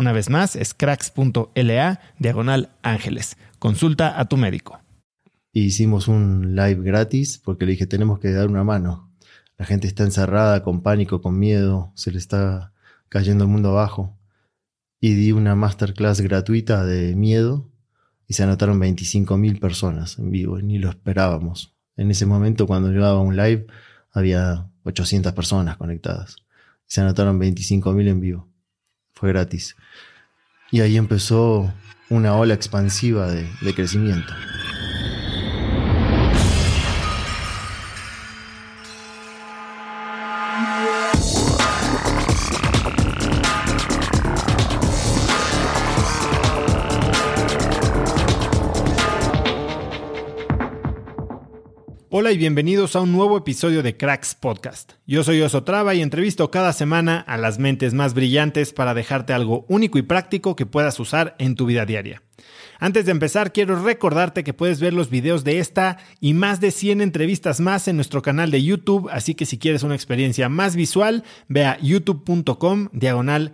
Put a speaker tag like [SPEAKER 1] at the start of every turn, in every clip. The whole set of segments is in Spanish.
[SPEAKER 1] Una vez más, es cracks.la diagonal ángeles. Consulta a tu médico.
[SPEAKER 2] Hicimos un live gratis porque le dije, tenemos que dar una mano. La gente está encerrada, con pánico, con miedo, se le está cayendo el mundo abajo. Y di una masterclass gratuita de miedo y se anotaron 25.000 personas en vivo, ni lo esperábamos. En ese momento, cuando yo daba un live, había 800 personas conectadas. Se anotaron 25.000 en vivo. Fue gratis. Y ahí empezó una ola expansiva de, de crecimiento.
[SPEAKER 1] Y bienvenidos a un nuevo episodio de Cracks Podcast. Yo soy Oso Traba y entrevisto cada semana a las mentes más brillantes para dejarte algo único y práctico que puedas usar en tu vida diaria. Antes de empezar, quiero recordarte que puedes ver los videos de esta y más de 100 entrevistas más en nuestro canal de YouTube, así que si quieres una experiencia más visual, ve a youtube.com diagonal.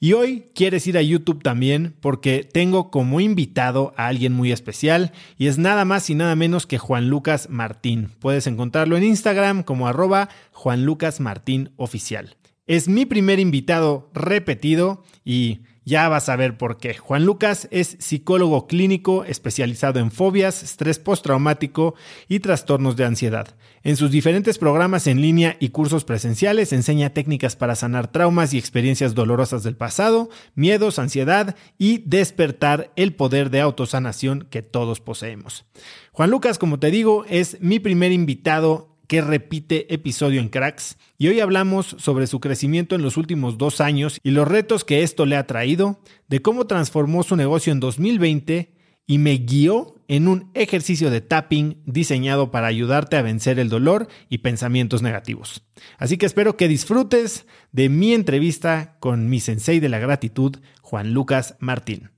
[SPEAKER 1] Y hoy quieres ir a YouTube también porque tengo como invitado a alguien muy especial y es nada más y nada menos que Juan Lucas Martín. Puedes encontrarlo en Instagram como arroba Juan Lucas Martín Oficial. Es mi primer invitado repetido y ya vas a ver por qué. Juan Lucas es psicólogo clínico especializado en fobias, estrés postraumático y trastornos de ansiedad. En sus diferentes programas en línea y cursos presenciales enseña técnicas para sanar traumas y experiencias dolorosas del pasado, miedos, ansiedad y despertar el poder de autosanación que todos poseemos. Juan Lucas, como te digo, es mi primer invitado que repite episodio en Cracks y hoy hablamos sobre su crecimiento en los últimos dos años y los retos que esto le ha traído, de cómo transformó su negocio en 2020 y me guió en un ejercicio de tapping diseñado para ayudarte a vencer el dolor y pensamientos negativos. Así que espero que disfrutes de mi entrevista con mi sensei de la gratitud, Juan Lucas Martín.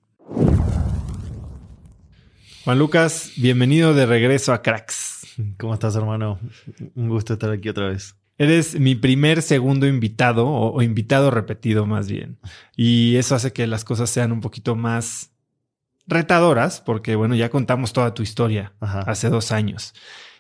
[SPEAKER 1] Juan Lucas, bienvenido de regreso a Cracks.
[SPEAKER 2] ¿Cómo estás, hermano? Un gusto estar aquí otra vez.
[SPEAKER 1] Eres mi primer segundo invitado o, invitado repetido más bien. Y eso hace que las cosas sean un poquito más retadoras porque, bueno, ya contamos toda tu historia hace dos años.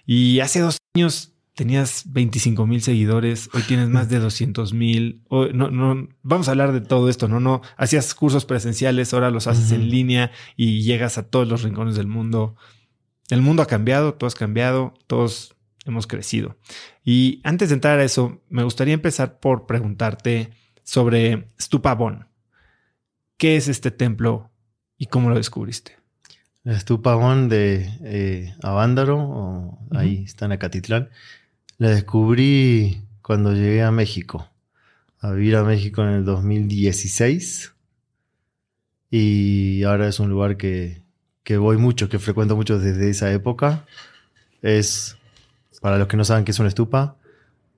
[SPEAKER 1] Y hace dos años tenías 25 mil seguidores, hoy tienes más de 200 mil. No, no, vamos a hablar de todo esto, ¿no? No, hacías cursos presenciales, ahora los haces en línea y llegas a todos los rincones del mundo. El mundo ha cambiado, tú has cambiado, todos hemos crecido. Y antes de entrar a eso, me gustaría empezar por preguntarte sobre Stupabón. ¿Qué es este templo y cómo lo descubriste?
[SPEAKER 2] El Stupabón de eh, Avándaro, ahí está en Acatitlán, la descubrí cuando llegué a México, a vivir a México en el 2016. Y ahora es un lugar que, que voy mucho, que frecuento mucho desde esa época. Es, para los que no saben qué es una estupa,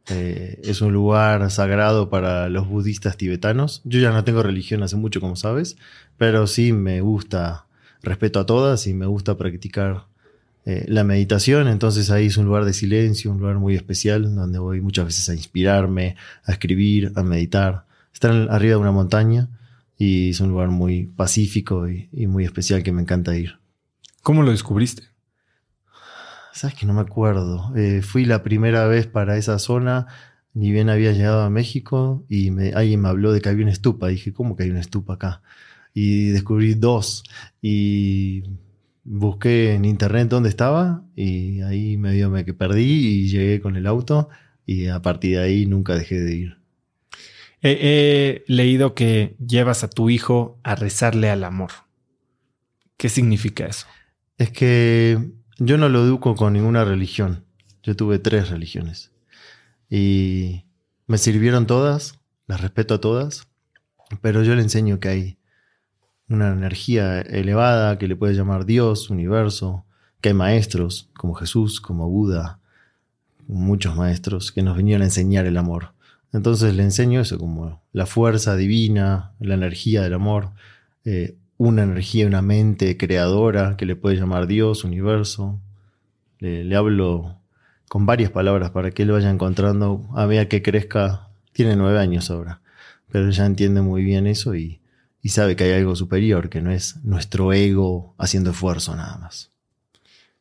[SPEAKER 2] eh, es un lugar sagrado para los budistas tibetanos. Yo ya no tengo religión hace mucho, como sabes, pero sí me gusta, respeto a todas y me gusta practicar eh, la meditación. Entonces ahí es un lugar de silencio, un lugar muy especial, donde voy muchas veces a inspirarme, a escribir, a meditar. Estar arriba de una montaña y es un lugar muy pacífico y muy especial que me encanta ir.
[SPEAKER 1] ¿Cómo lo descubriste?
[SPEAKER 2] Sabes que no me acuerdo. Eh, fui la primera vez para esa zona, ni bien había llegado a México y me, alguien me habló de que había una estupa. Dije, ¿cómo que hay una estupa acá? Y descubrí dos y busqué en internet dónde estaba y ahí medio me que perdí y llegué con el auto y a partir de ahí nunca dejé de ir.
[SPEAKER 1] he leído que llevas a tu hijo a rezarle al amor. ¿Qué significa eso?
[SPEAKER 2] Es que yo no lo educo con ninguna religión. Yo tuve tres religiones. Y me sirvieron todas, las respeto a todas, pero yo le enseño que hay una energía elevada que le puede llamar Dios, universo, que hay maestros como Jesús, como Buda, muchos maestros que nos vinieron a enseñar el amor. Entonces le enseño eso como la fuerza divina, la energía del amor, eh, una energía, una mente creadora que le puede llamar Dios, universo. Le, hablo con varias palabras para que él vaya encontrando a medida que crezca. Tiene nueve años ahora, pero ya entiende muy bien eso y, y sabe que hay algo superior, que no es nuestro ego haciendo esfuerzo nada más.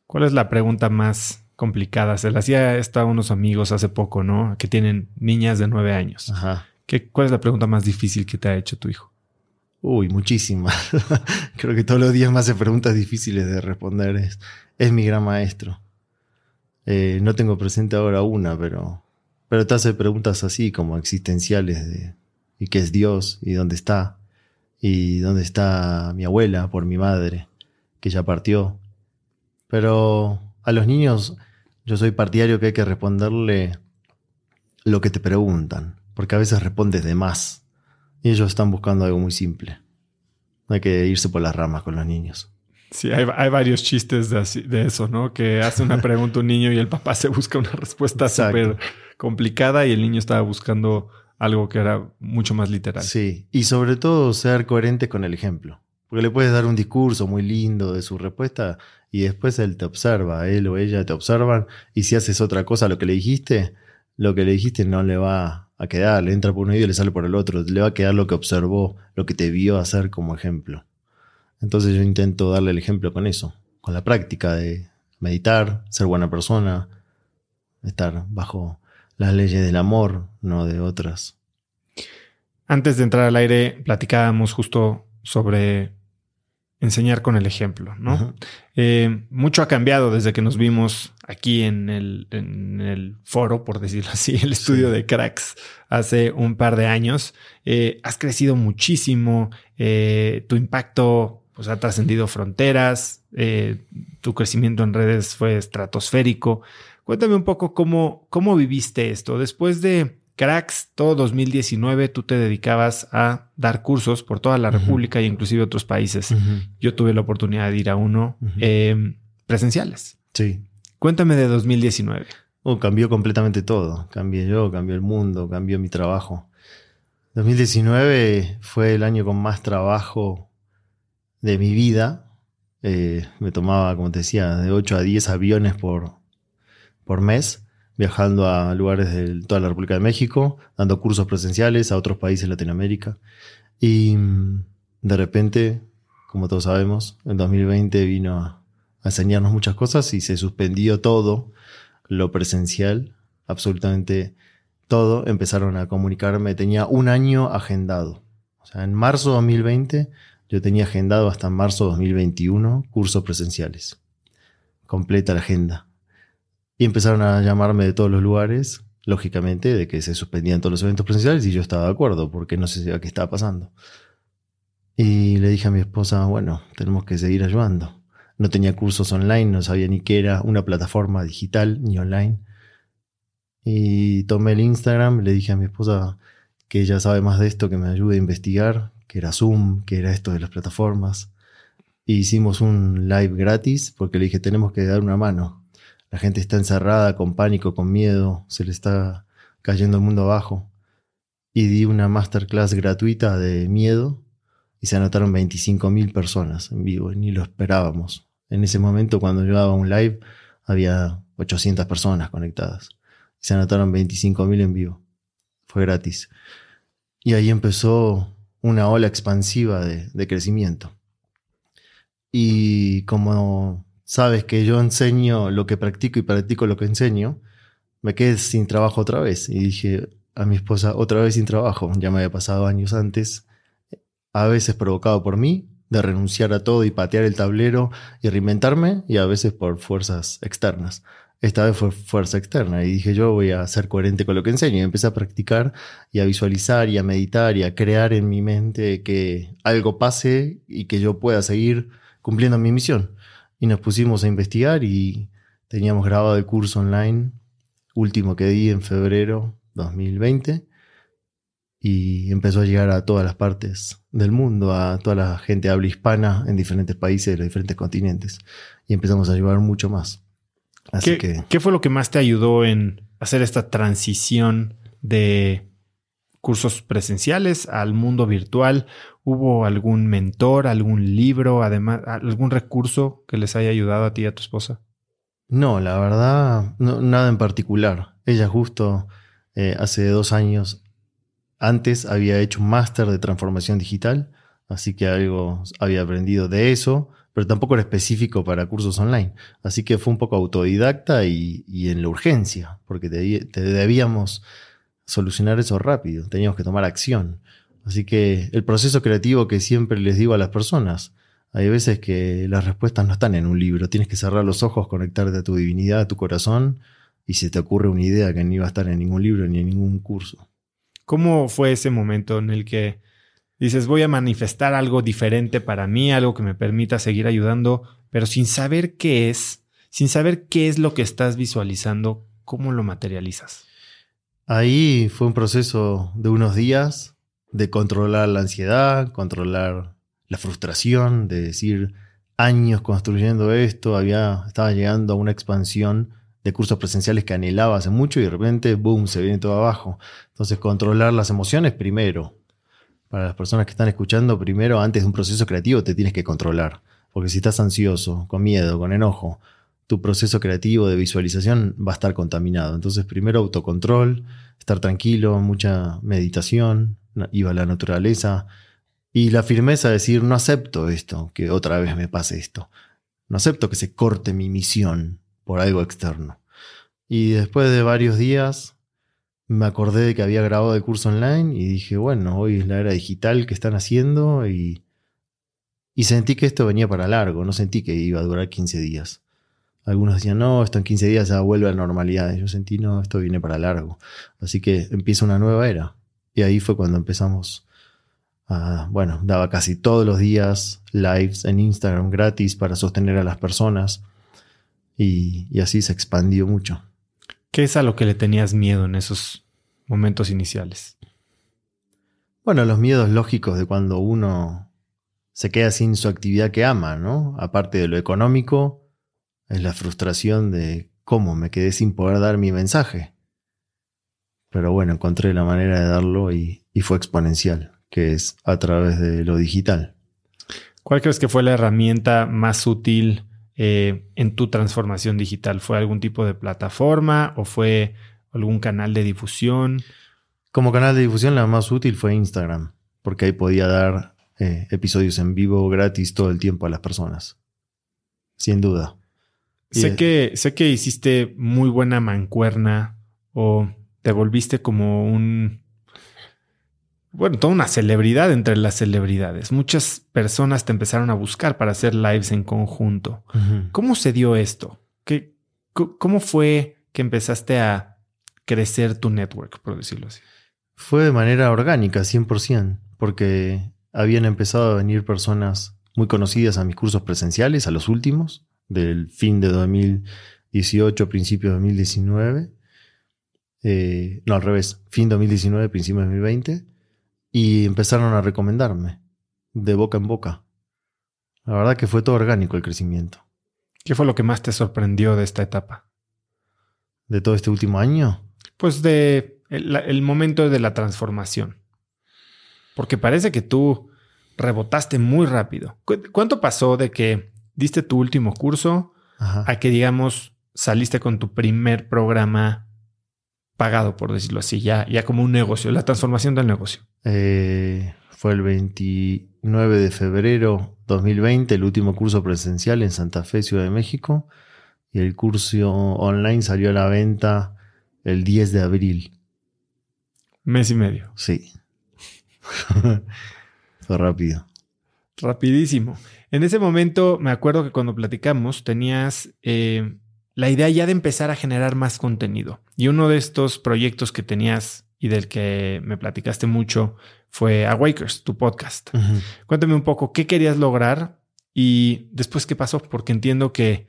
[SPEAKER 1] ¿Cuál es la pregunta más complicada? Se la hacía esta a unos amigos hace poco, ¿no? Que tienen niñas de nueve años. Ajá. ¿Qué, ¿Cuál es la pregunta más difícil que te ha hecho tu hijo?
[SPEAKER 2] Uy, muchísimas. Creo que todos los días me hace preguntas difíciles de responder. Es, es mi gran maestro. Eh, no tengo presente ahora una, pero, pero te hace preguntas así como existenciales de ¿y qué es Dios? ¿Y dónde está? ¿Y dónde está mi abuela por mi madre? Que ya partió. Pero a los niños yo soy partidario que hay que responderle lo que te preguntan, porque a veces respondes de más y ellos están buscando algo muy simple. No hay que irse por las ramas con los niños.
[SPEAKER 1] Sí, hay, varios chistes de, eso, ¿no? Que hace una pregunta un niño y el papá se busca una respuesta súper complicada y el niño estaba buscando algo que era mucho más literal.
[SPEAKER 2] Sí, y sobre todo ser coherente con el ejemplo. Porque le puedes dar un discurso muy lindo de su respuesta y después él te observa, él o ella te observan y si haces otra cosa a lo que le dijiste, lo que le dijiste no le va a quedar, le entra por un oído y le sale por el otro, le va a quedar lo que observó, lo que te vio hacer como ejemplo. Entonces yo intento darle el ejemplo con eso, con la práctica de meditar, ser buena persona, estar bajo las leyes del amor, no de otras.
[SPEAKER 1] Antes de entrar al aire, platicábamos justo sobre enseñar con el ejemplo, ¿no? Eh, mucho ha cambiado desde que nos vimos aquí en el, foro, por decirlo así, el estudio de cracks hace un par de años. Eh, has crecido muchísimo, eh, tu impacto pues, ha trascendido fronteras, tu crecimiento en redes fue estratosférico. Cuéntame un poco cómo, cómo viviste esto después de Cracks, todo 2019 tú te dedicabas a dar cursos por toda la República e inclusive otros países. Yo tuve la oportunidad de ir a uno em, presenciales.
[SPEAKER 2] Sí.
[SPEAKER 1] Cuéntame de 2019.
[SPEAKER 2] Oh, cambió completamente todo. Cambié yo, cambió el mundo, cambió mi trabajo. 2019 fue el año con más trabajo de mi vida. Eh, me tomaba, como te decía, de 8 a 10 aviones por, por mes viajando a lugares de toda la República de México, dando cursos presenciales a otros países de Latinoamérica. Y mm, de repente, como todos sabemos, en 2020 vino a, enseñarnos muchas cosas y se suspendió todo lo presencial, absolutamente todo. Empezaron a comunicarme, tenía un año agendado. O sea, en marzo de 2020 yo tenía agendado hasta marzo de 2021 cursos presenciales completa la agenda. Y empezaron a llamarme de todos los lugares, lógicamente, de que se suspendían todos los eventos presenciales y yo estaba de acuerdo, porque no sé qué estaba pasando. Y le dije a mi esposa, bueno, tenemos que seguir ayudando. No tenía cursos online, no sabía ni qué era una plataforma digital ni online. Y tomé el Instagram, le dije a mi esposa que ella sabe más de esto, que me ayude a investigar, que era Zoom, que era esto de las plataformas. Y hicimos un live gratis porque le dije, tenemos que dar una mano. La gente está encerrada, con pánico, con miedo, se le está cayendo el mundo abajo. Y di una masterclass gratuita de miedo y se anotaron 25.000 personas en vivo, ni lo esperábamos. En ese momento, cuando yo daba un live, había 800 personas conectadas. Se anotaron 25.000 en vivo. Fue gratis. Y ahí empezó una ola expansiva de crecimiento. Y como sabes que yo enseño lo que practico y practico lo que enseño, me quedé sin trabajo otra vez. Y dije a mi esposa, otra vez sin trabajo. Ya me había pasado años antes, a veces provocado por mí, de renunciar a todo y patear el tablero y reinventarme, y a veces por fuerzas externas. Esta vez fue fuerza externa y dije yo voy a ser coherente con lo que enseño y empecé a practicar y a visualizar y a meditar y a crear en mi mente que algo pase y que yo pueda seguir cumpliendo mi misión. Y nos pusimos a investigar y teníamos grabado el curso online último que di en febrero 2020 y empezó a llegar a todas las partes del mundo, a toda la gente habla hispana en diferentes países de los diferentes continentes y empezamos a llevar mucho más.
[SPEAKER 1] Así ¿Qué, que, ¿Qué fue lo que más te ayudó en hacer esta transición de cursos presenciales al mundo virtual? ¿Hubo algún mentor, algún libro, además, algún recurso que les haya ayudado a ti y a tu esposa?
[SPEAKER 2] No, la verdad, nada en particular. Ella justo eh, hace dos años antes había hecho un máster de transformación digital, así que algo había aprendido de eso, pero tampoco era específico para cursos online. Así que fue un poco autodidacta y, en la urgencia, porque te debíamos solucionar eso rápido, teníamos que tomar acción. Así que el proceso creativo que siempre les digo a las personas, hay veces que las respuestas no están en un libro, tienes que cerrar los ojos, conectarte a tu divinidad, a tu corazón, y se te ocurre una idea que no iba a estar en ningún libro ni en ningún curso.
[SPEAKER 1] ¿Cómo fue ese momento en el que dices, voy a manifestar algo diferente para mí, algo que me permita seguir ayudando, pero sin saber qué es, sin saber qué es lo que estás visualizando, cómo lo materializas?
[SPEAKER 2] Ahí fue un proceso de unos días de controlar la ansiedad, controlar la frustración, de decir años construyendo esto, había, estaba llegando a una expansión de cursos presenciales que anhelaba hace mucho y de repente, boom, se viene todo abajo. Entonces, controlar las emociones primero. Para las personas que están escuchando, primero, antes de un proceso creativo, te tienes que controlar. Porque si estás ansioso, con miedo, con enojo, tu proceso creativo de visualización va a estar contaminado. Entonces, primero autocontrol, estar tranquilo, mucha meditación, iba a la naturaleza y la firmeza de decir, no acepto esto, que otra vez me pase esto. No acepto que se corte mi misión por algo externo. Y después de varios días me acordé de que había grabado el curso online y dije, bueno, hoy es la era digital que están haciendo y, y sentí que esto venía para largo, no sentí que iba a durar 15 días. Algunos decían, no, esto en 15 días ya vuelve a la normalidad. Yo sentí, no, esto viene para largo. Así que empieza una nueva era. Y ahí fue cuando empezamos a, bueno, daba casi todos los días lives en Instagram gratis para sostener a las personas. Y, y así se expandió mucho.
[SPEAKER 1] ¿Qué es a lo que le tenías miedo en esos momentos iniciales?
[SPEAKER 2] Bueno, los miedos lógicos de cuando uno se queda sin su actividad que ama, ¿no? Aparte de lo económico, es la frustración de cómo me quedé sin poder dar mi mensaje. Pero bueno, encontré la manera de darlo y, fue exponencial, que es a través de lo digital.
[SPEAKER 1] ¿Cuál crees que fue la herramienta más útil eh, en tu transformación digital? ¿Fue algún tipo de plataforma o fue algún canal de difusión?
[SPEAKER 2] Como canal de difusión la más útil fue Instagram, porque ahí podía dar eh, episodios en vivo gratis todo el tiempo a las personas. Sin duda.
[SPEAKER 1] Sé que, sé que hiciste muy buena mancuerna o te volviste como un. Bueno, toda una celebridad entre las celebridades. Muchas personas te empezaron a buscar para hacer lives en conjunto. ¿Cómo se dio esto? ¿Qué, ¿Cómo fue que empezaste a crecer tu network, por decirlo así?
[SPEAKER 2] Fue de manera orgánica, 100%, porque habían empezado a venir personas muy conocidas a mis cursos presenciales, a los últimos, del fin de 2018, principio de 2019. Eh, no, al revés, fin 2019, principio de 2020. Y empezaron a recomendarme de boca en boca. La verdad que fue todo orgánico el crecimiento.
[SPEAKER 1] ¿Qué fue lo que más te sorprendió de esta etapa?
[SPEAKER 2] ¿De todo este último año?
[SPEAKER 1] Pues de el, momento de la transformación. Porque parece que tú rebotaste muy rápido. ¿Cuánto pasó de que diste tu último curso a que, digamos, saliste con tu primer programa pagado, por decirlo así, ya, ya como un negocio, la transformación del negocio?
[SPEAKER 2] Eh, fue el 29 de febrero 2020, el último curso presencial en Santa Fe, Ciudad de México. Y el curso online salió a la venta el 10 de abril.
[SPEAKER 1] Mes y medio.
[SPEAKER 2] Sí. Fue rápido.
[SPEAKER 1] Rapidísimo. En ese momento, me acuerdo que cuando platicamos, tenías eh, la idea ya de empezar a generar más contenido. Y uno de estos proyectos que tenías y del que me platicaste mucho fue Awakers, tu podcast. Cuéntame un poco qué querías lograr y después qué pasó, porque entiendo que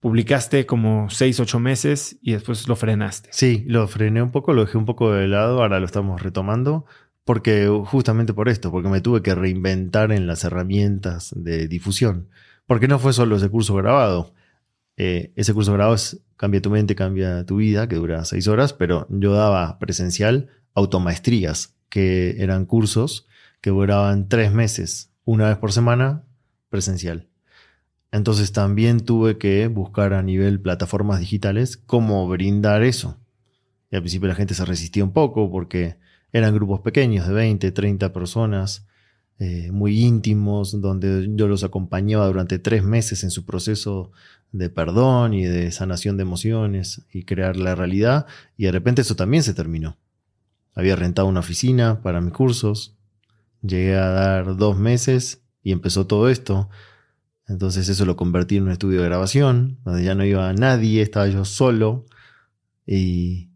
[SPEAKER 1] publicaste como seis, ocho meses y después lo frenaste.
[SPEAKER 2] Sí, lo frené un poco, lo dejé un poco de lado, ahora lo estamos retomando, porque justamente por esto, porque me tuve que reinventar en las herramientas de difusión, porque no fue solo ese curso grabado. Eh, ese curso grabado es Cambia tu mente, cambia tu vida, que dura seis horas, pero yo daba presencial automaestrías, que eran cursos que duraban tres meses, una vez por semana, presencial. Entonces también tuve que buscar a nivel plataformas digitales cómo brindar eso. Y al principio la gente se resistía un poco porque eran grupos pequeños de 20, 30 personas, eh, muy íntimos, donde yo los acompañaba durante tres meses en su proceso de perdón y de sanación de emociones y crear la realidad. Y de repente eso también se terminó. Había rentado una oficina para mis cursos. Llegué a dar dos meses y empezó todo esto. Entonces eso lo convertí en un estudio de grabación, donde ya no iba nadie, estaba yo solo. Y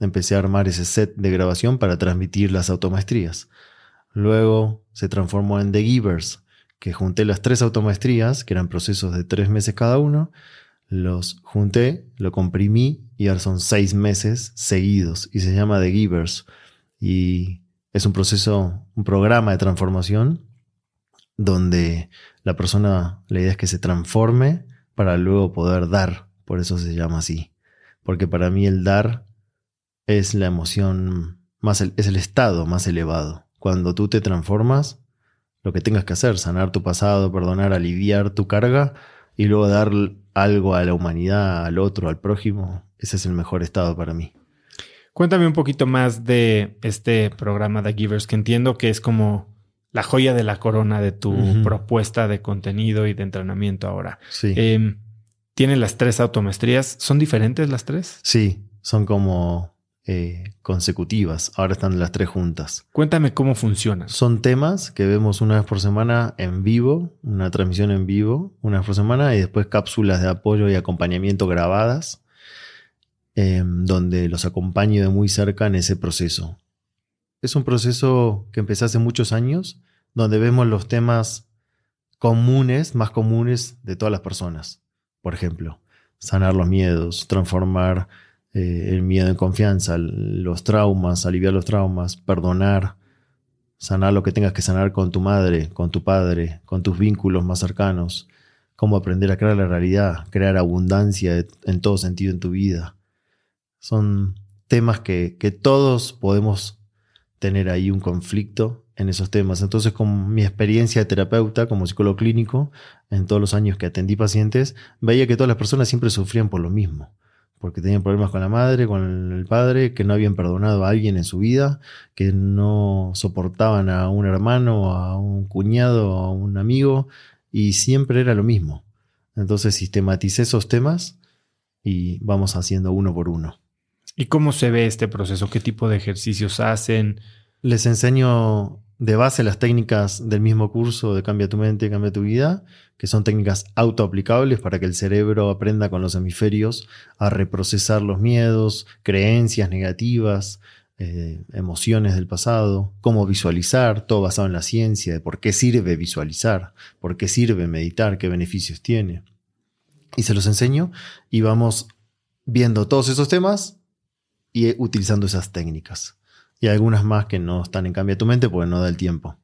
[SPEAKER 2] empecé a armar ese set de grabación para transmitir las automaestrías. Luego se transformó en The Givers, que junté las tres automaestrías, que eran procesos de tres meses cada uno, los junté, lo comprimí y ahora son seis meses seguidos y se llama The Givers. Y es un proceso, un programa de transformación donde la persona, la idea es que se transforme para luego poder dar, por eso se llama así. Porque para mí el dar es la emoción más, es el estado más elevado. Cuando tú te transformas, lo que tengas que hacer, sanar tu pasado, perdonar, aliviar tu carga y luego dar algo a la humanidad, al otro, al prójimo, ese es el mejor estado para mí.
[SPEAKER 1] Cuéntame un poquito más de este programa de Givers, que entiendo que es como la joya de la corona de tu propuesta de contenido y de entrenamiento ahora.
[SPEAKER 2] Sí.
[SPEAKER 1] Eh, ¿Tiene las tres automestrías? ¿Son diferentes las tres?
[SPEAKER 2] Sí, son como eh, consecutivas. Ahora están las tres juntas.
[SPEAKER 1] Cuéntame cómo funcionan.
[SPEAKER 2] Son temas que vemos una vez por semana en vivo, una transmisión en vivo, una vez por semana, y después cápsulas de apoyo y acompañamiento grabadas, em, donde los acompaño de muy cerca en ese proceso. Es un proceso que empecé hace muchos años, donde vemos los temas comunes, más comunes de todas las personas. Por ejemplo, sanar los miedos, transformar eh, el miedo en confianza, los traumas, aliviar los traumas, perdonar, sanar lo que tengas que sanar con tu madre, con tu padre, con tus vínculos más cercanos, cómo aprender a crear la realidad, crear abundancia en todo sentido en tu vida. Son temas que, que todos podemos tener ahí un conflicto en esos temas. Entonces, con mi experiencia de terapeuta, como psicólogo clínico, en todos los años que atendí pacientes, veía que todas las personas siempre sufrían por lo mismo porque tenían problemas con la madre, con el padre, que no habían perdonado a alguien en su vida, que no soportaban a un hermano, a un cuñado, a un amigo, y siempre era lo mismo. Entonces sistematicé esos temas y vamos haciendo uno por uno.
[SPEAKER 1] ¿Y cómo se ve este proceso? ¿Qué tipo de ejercicios hacen?
[SPEAKER 2] Les enseño de base las técnicas del mismo curso de Cambia tu mente, Cambia tu vida, que son técnicas autoaplicables para que el cerebro aprenda con los hemisferios a reprocesar los miedos, creencias negativas, eh, emociones del pasado, cómo visualizar, todo basado en la ciencia, de por qué sirve visualizar, por qué sirve meditar, qué beneficios tiene. Y se los enseño y vamos viendo todos esos temas y utilizando esas técnicas. Y algunas más que no están en Cambia tu mente porque no da el tiempo.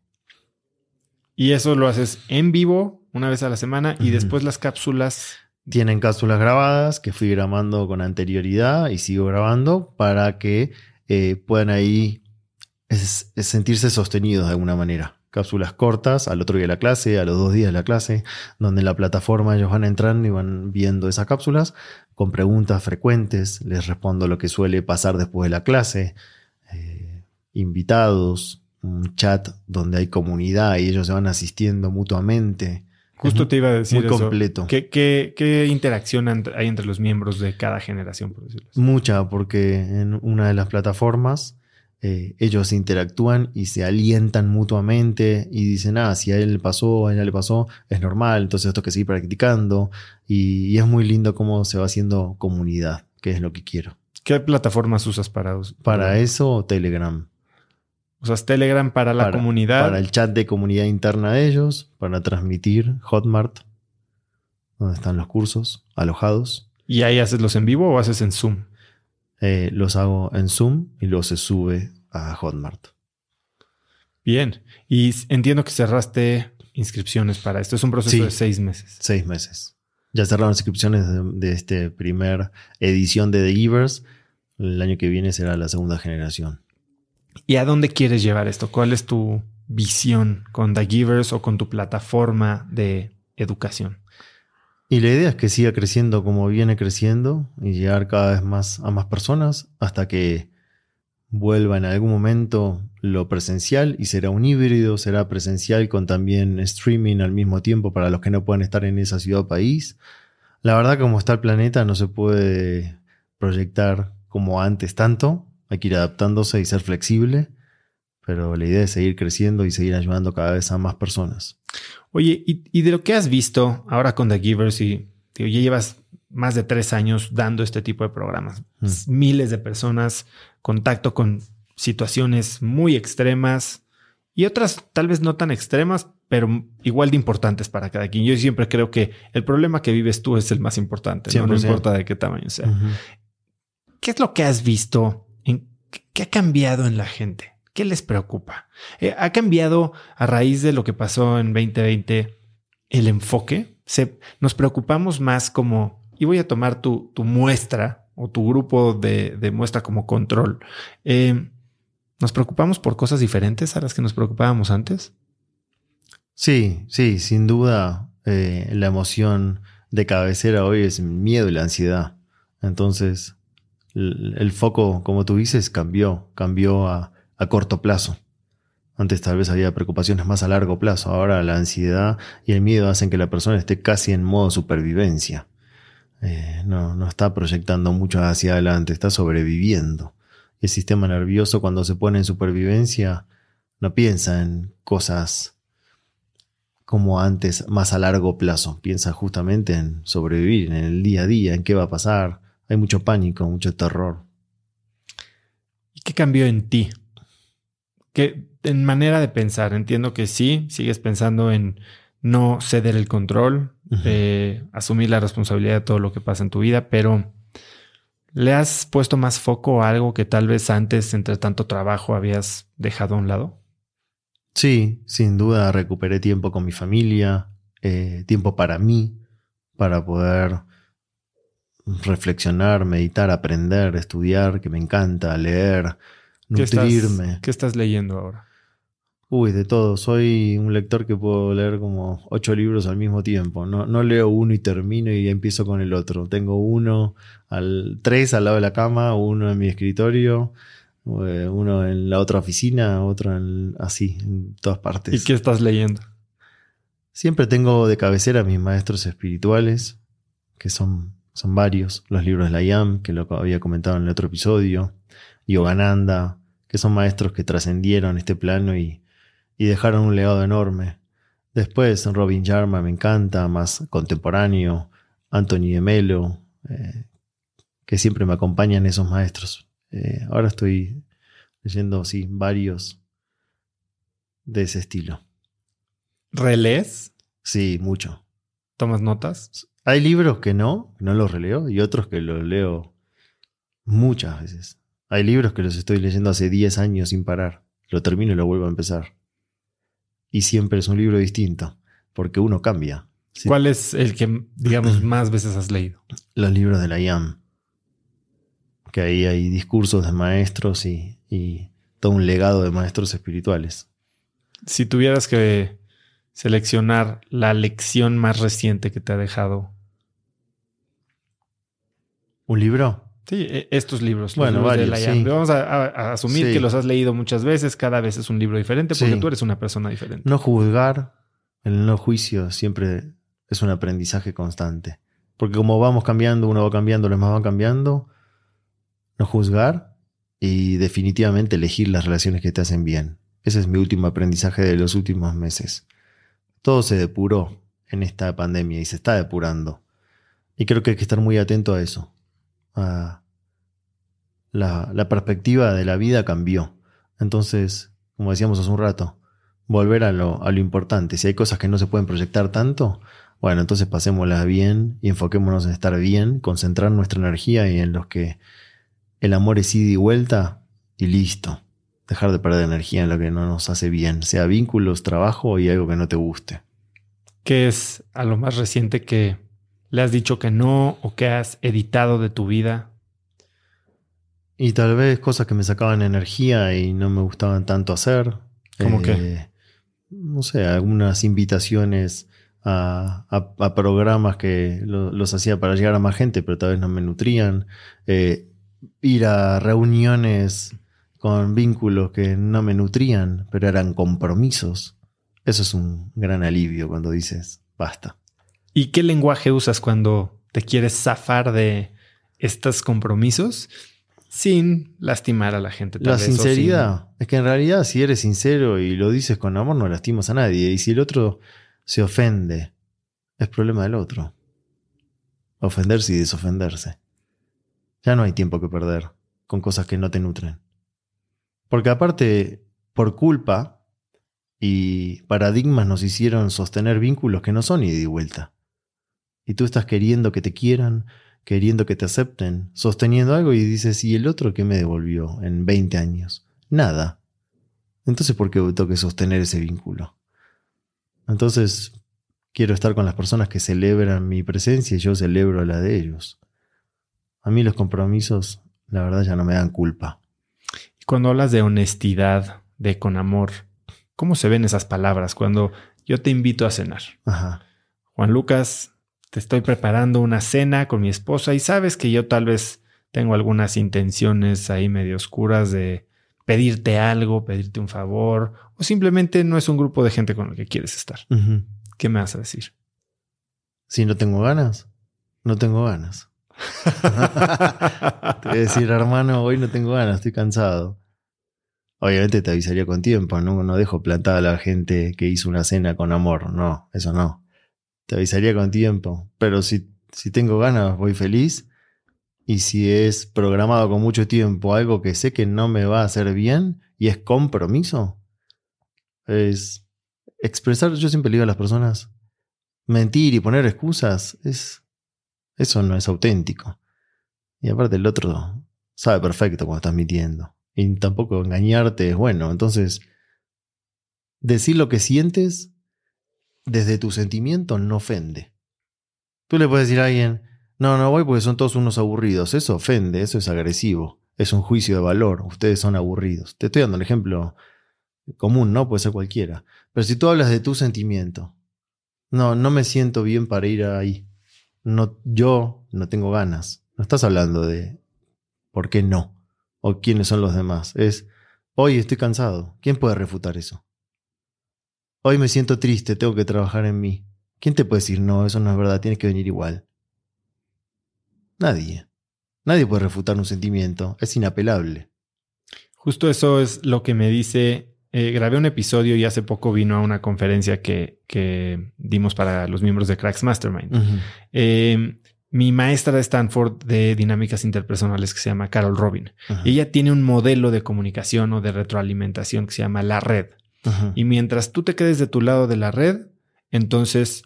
[SPEAKER 1] Y eso lo haces en vivo una vez a la semana y después las cápsulas.
[SPEAKER 2] Tienen cápsulas grabadas que fui grabando con anterioridad y sigo grabando para que eh, puedan ahí sentirse sostenidos de alguna manera. Cápsulas cortas al otro día de la clase, a los dos días de la clase, donde en la plataforma ellos van entrando y van viendo esas cápsulas con preguntas frecuentes. Les respondo lo que suele pasar después de la clase. Eh, invitados, un chat donde hay comunidad y ellos se van asistiendo mutuamente.
[SPEAKER 1] Justo te iba a decir
[SPEAKER 2] muy completo.
[SPEAKER 1] ¿Qué, qué, interacción hay entre los miembros de cada generación, por decirlo así?
[SPEAKER 2] Mucha, porque en una de las plataformas eh, ellos interactúan y se alientan mutuamente y dicen, ah, si a él le pasó, a ella le pasó, es normal, entonces esto que seguir practicando. Y, y, es muy lindo cómo se va haciendo comunidad, que es lo que quiero.
[SPEAKER 1] ¿Qué plataformas usas para
[SPEAKER 2] Para eso, Telegram.
[SPEAKER 1] Usas Telegram para la comunidad.
[SPEAKER 2] Para el chat de comunidad interna de ellos, para transmitir Hotmart, donde están los cursos alojados.
[SPEAKER 1] ¿Y ahí haces los en vivo o haces en Zoom?
[SPEAKER 2] Eh, los hago en Zoom y luego se sube a Hotmart.
[SPEAKER 1] Bien. Y entiendo que cerraste inscripciones para esto. Es un proceso de seis meses.
[SPEAKER 2] Seis meses. Ya cerraron inscripciones de, de esta primera edición de The Givers. El año que viene será la segunda generación.
[SPEAKER 1] ¿Y a dónde quieres llevar esto? ¿Cuál es tu visión con The Givers o con tu plataforma de educación?
[SPEAKER 2] Y la idea es que siga creciendo como viene creciendo y llegar cada vez más a más personas hasta que vuelva en algún momento lo presencial y será un híbrido, será presencial con también streaming al mismo tiempo para los que no puedan estar en esa ciudad o país. La verdad como está el planeta no se puede proyectar como antes tanto, hay que ir adaptándose y ser flexible, pero la idea es seguir creciendo y seguir ayudando cada vez a más personas.
[SPEAKER 1] Oye, y, de lo que has visto ahora con The Givers y ya llevas más de tres años dando este tipo de programas, mm. miles de personas, contacto con situaciones muy extremas y otras tal vez no tan extremas, pero igual de importantes para cada quien. Yo siempre creo que el problema que vives tú es el más importante, ¿no? importa de qué tamaño sea. ¿Qué es lo que has visto ¿Qué ha cambiado en la gente? ¿Qué les preocupa? Eh, ¿Ha cambiado a raíz de lo que pasó en 2020 el enfoque? Nos preocupamos más como, y voy a tomar tu, tu muestra o tu grupo de, de muestra como control. Eh, ¿Nos preocupamos por cosas diferentes a las que nos preocupábamos antes?
[SPEAKER 2] Sí, sí, sin duda eh, la emoción de cabecera hoy es miedo y la ansiedad. Entonces, el, foco, como tú dices, cambió, cambió a, corto plazo. Antes tal vez había preocupaciones más a largo plazo, ahora la ansiedad y el miedo hacen que la persona esté casi en modo supervivencia. Eh, no, no está proyectando mucho hacia adelante, está sobreviviendo. El sistema nervioso cuando se pone en supervivencia no piensa en cosas como antes, más a largo plazo. Piensa justamente en sobrevivir, en el día a día, en qué va a pasar, hay mucho pánico, mucho terror.
[SPEAKER 1] ¿Y qué cambió en ti? Que en manera de pensar, entiendo que sí, sigues pensando en no ceder el control, asumir la responsabilidad de todo lo que pasa en tu vida, pero ¿le has puesto más foco a algo que tal vez antes, entre tanto trabajo, habías dejado a un lado?
[SPEAKER 2] Sí, sin duda recuperé tiempo con mi familia, eh, tiempo para mí, para poder reflexionar, meditar, aprender, estudiar, que me encanta, leer, nutrirme.
[SPEAKER 1] ¿Qué estás, leyendo ahora?
[SPEAKER 2] Uy, de todo. Soy un lector que puedo leer como ocho libros al mismo tiempo. No, no leo uno y termino y empiezo con el otro. Tengo uno, al, tres al lado de la cama, uno en mi escritorio, eh, uno en la otra oficina, otro en, así, en todas partes.
[SPEAKER 1] ¿Y qué estás leyendo?
[SPEAKER 2] Siempre tengo de cabecera a mis maestros espirituales, que son son varios, los libros de la IAM, que lo había comentado en el otro episodio, Yogananda, que son maestros que trascendieron este plano y, y dejaron un legado enorme. Después Robin Sharma me encanta, más contemporáneo, Anthony de Melo, eh, que siempre me acompañan esos maestros. Eh, ahora estoy leyendo, sí, varios de ese estilo.
[SPEAKER 1] ¿Relees?
[SPEAKER 2] Sí, mucho.
[SPEAKER 1] ¿Tomas notas?
[SPEAKER 2] Hay libros que no, no los releo, y otros que los leo muchas veces. Hay libros que los estoy leyendo hace 10 años sin parar. Lo termino y lo vuelvo a empezar. Y siempre es un libro distinto, porque uno cambia.
[SPEAKER 1] ¿Cuál es el que, digamos, más veces has leído?
[SPEAKER 2] Los libros de la IAM. Que ahí hay discursos de maestros y, y todo un legado de maestros espirituales.
[SPEAKER 1] Si tuvieras que seleccionar la lección más reciente que te ha dejado.
[SPEAKER 2] ¿Un libro?
[SPEAKER 1] Sí, e, estos libros.
[SPEAKER 2] Bueno, varios,
[SPEAKER 1] Vamos a, asumir que los has leído muchas veces, cada vez es un libro diferente, porque tú eres una persona diferente.
[SPEAKER 2] No juzgar, el no juicio siempre es un aprendizaje constante. Porque como vamos cambiando, uno va cambiando, los demás van cambiando, no juzgar y definitivamente elegir las relaciones que te hacen bien. Ese es mi último aprendizaje de los últimos meses. Todo se depuró en esta pandemia y se está depurando. Y creo que hay que estar muy atento a eso la, la perspectiva de la vida cambió. Entonces, como decíamos hace un rato, volver a lo, a lo importante. Si hay cosas que no se pueden proyectar tanto, bueno, entonces pasémoslas bien y enfoquémonos en estar bien, concentrar nuestra energía y en los que el amor es ida y vuelta y listo. Dejar de perder energía en lo que no nos hace bien, sea vínculos, trabajo y algo que no te guste.
[SPEAKER 1] ¿Qué es a lo más reciente que le has dicho que no o que has editado de tu vida?
[SPEAKER 2] Y tal vez cosas que me sacaban energía y no me gustaban tanto hacer.
[SPEAKER 1] ¿Cómo que?
[SPEAKER 2] No sé, algunas invitaciones a, programas que los hacía para llegar a más gente, pero tal vez no me nutrían. Eh, ir a reuniones con vínculos que no me nutrían, pero eran compromisos. Eso es un gran alivio cuando dices, basta.
[SPEAKER 1] ¿Y qué lenguaje usas cuando te quieres zafar de estos compromisos sin lastimar a la gente?
[SPEAKER 2] la sinceridad. Es que en realidad si eres sincero y lo dices con amor no lastimas a nadie. Y si el otro se ofende, es problema del otro. Ofenderse y desofenderse. Ya no hay tiempo que perder con cosas que no te nutren. Porque aparte, por culpa y paradigmas nos hicieron sostener vínculos que no son ida y vuelta. Y tú estás queriendo que te quieran, queriendo que te acepten, sosteniendo algo y dices, ¿y el otro qué me devolvió en 20 años? Nada. Entonces, ¿por qué tengo que sostener ese vínculo? Entonces, quiero estar con las personas que celebran mi presencia y yo celebro la de ellos. A mí los compromisos, la verdad, ya no me dan culpa.
[SPEAKER 1] Cuando hablas de honestidad, de con amor, ¿cómo se ven esas palabras cuando yo te invito a cenar?
[SPEAKER 2] Ajá.
[SPEAKER 1] Juan Lucas, te estoy preparando una cena con mi esposa y sabes que yo tal vez tengo algunas intenciones ahí medio oscuras de pedirte algo, pedirte un favor, o simplemente no es un grupo de gente con el que quieres estar. ¿Qué me vas a decir?
[SPEAKER 2] Si no tengo ganas, no tengo ganas. te voy a decir, hermano, hoy no tengo ganas, estoy cansado. Obviamente te avisaría con tiempo, no, no dejo plantada a la gente que hizo una cena con amor, no, eso no te avisaría con tiempo. Pero si, si tengo ganas, voy feliz. Y si es programado con mucho tiempo algo que sé que no me va a hacer bien y es compromiso, es expresar, yo siempre le digo a las personas, mentir y poner excusas, es, eso no es auténtico. Y aparte el otro sabe perfecto cuando estás mintiendo. Y tampoco engañarte es bueno. Entonces, decir lo que sientes desde tu sentimiento no ofende. Tú le puedes decir a alguien, no, no voy porque son todos unos aburridos. Eso ofende, eso es agresivo, es un juicio de valor, ustedes son aburridos. Te estoy dando el ejemplo común, ¿no? Puede ser cualquiera. Pero si tú hablas de tu sentimiento, no, no me siento bien para ir ahí. No, yo no tengo ganas. No estás hablando de por qué no o quiénes son los demás. Es, hoy estoy cansado. ¿Quién puede refutar eso? Hoy me siento triste, tengo que trabajar en mí. ¿Quién te puede decir no, eso no es verdad, tienes que venir igual? Nadie. Nadie puede refutar un sentimiento, es inapelable.
[SPEAKER 1] Justo eso es lo que me dice eh, grabé un episodio y hace poco vino a una conferencia que, que dimos para los miembros de Cracks Mastermind. Eh, mi maestra de Stanford de dinámicas interpersonales que se llama Carol Robin. Ella tiene un modelo de comunicación o de retroalimentación que se llama la red. Y mientras tú te quedes de tu lado de la red, entonces,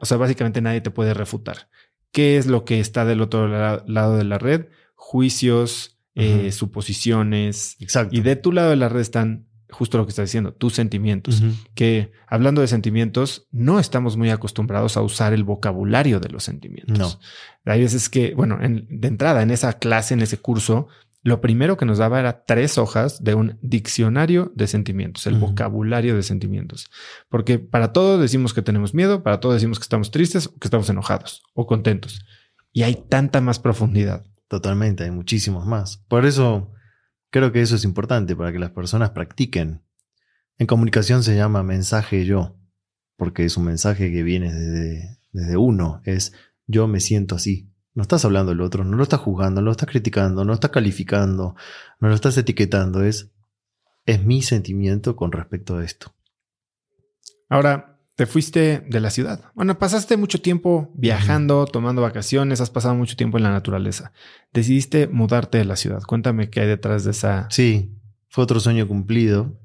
[SPEAKER 1] o sea, básicamente nadie te puede refutar. ¿Qué es lo que está del otro la- lado de la red? Juicios, eh, suposiciones.
[SPEAKER 2] Exacto.
[SPEAKER 1] Y de tu lado de la red están justo lo que estás diciendo, tus sentimientos. Que hablando de sentimientos, no estamos muy acostumbrados a usar el vocabulario de los sentimientos.
[SPEAKER 2] No.
[SPEAKER 1] Hay veces que, bueno, en- de entrada en esa clase, en ese curso, lo primero que nos daba era tres hojas de un diccionario de sentimientos, el vocabulario de sentimientos. Porque para todo decimos que tenemos miedo, para todo decimos que estamos tristes, o que estamos enojados o contentos. Y hay tanta más profundidad.
[SPEAKER 2] Totalmente, hay muchísimos más. Por eso creo que eso es importante para que las personas practiquen. En comunicación se llama mensaje yo, porque es un mensaje que viene desde, desde uno, es yo me siento así. No estás hablando del otro, no lo estás juzgando, no lo estás criticando, no lo estás calificando, no lo estás etiquetando, es, es mi sentimiento con respecto a esto.
[SPEAKER 1] Ahora, te fuiste de la ciudad. Bueno, pasaste mucho tiempo viajando, tomando vacaciones, has pasado mucho tiempo en la naturaleza. Decidiste mudarte de la ciudad. Cuéntame qué hay detrás de esa...
[SPEAKER 2] Sí, fue otro sueño cumplido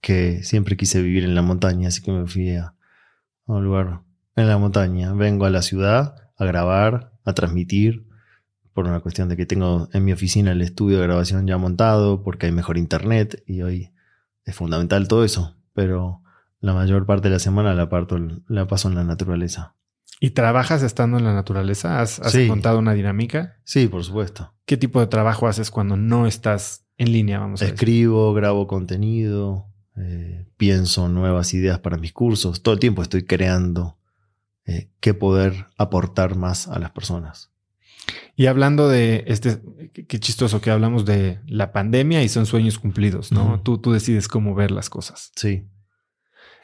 [SPEAKER 2] que siempre quise vivir en la montaña, así que me fui a, a un lugar en la montaña. Vengo a la ciudad a grabar, a transmitir, por una cuestión de que tengo en mi oficina el estudio de grabación ya montado, porque hay mejor internet y hoy es fundamental todo eso, pero la mayor parte de la semana la, parto, la paso en la naturaleza.
[SPEAKER 1] ¿Y trabajas estando en la naturaleza? ¿Has, has
[SPEAKER 2] Sí.
[SPEAKER 1] una dinámica?
[SPEAKER 2] Sí, por supuesto.
[SPEAKER 1] ¿Qué tipo de trabajo haces cuando no estás en línea? Vamos a decir.
[SPEAKER 2] Escribo, grabo contenido, eh, pienso nuevas ideas para mis cursos. Todo el tiempo estoy creando eh, qué poder aportar más a las personas.
[SPEAKER 1] Y hablando de este, qué- chistoso que hablamos de la pandemia y son sueños cumplidos, ¿no? Tú, tú decides cómo ver las cosas.
[SPEAKER 2] Sí.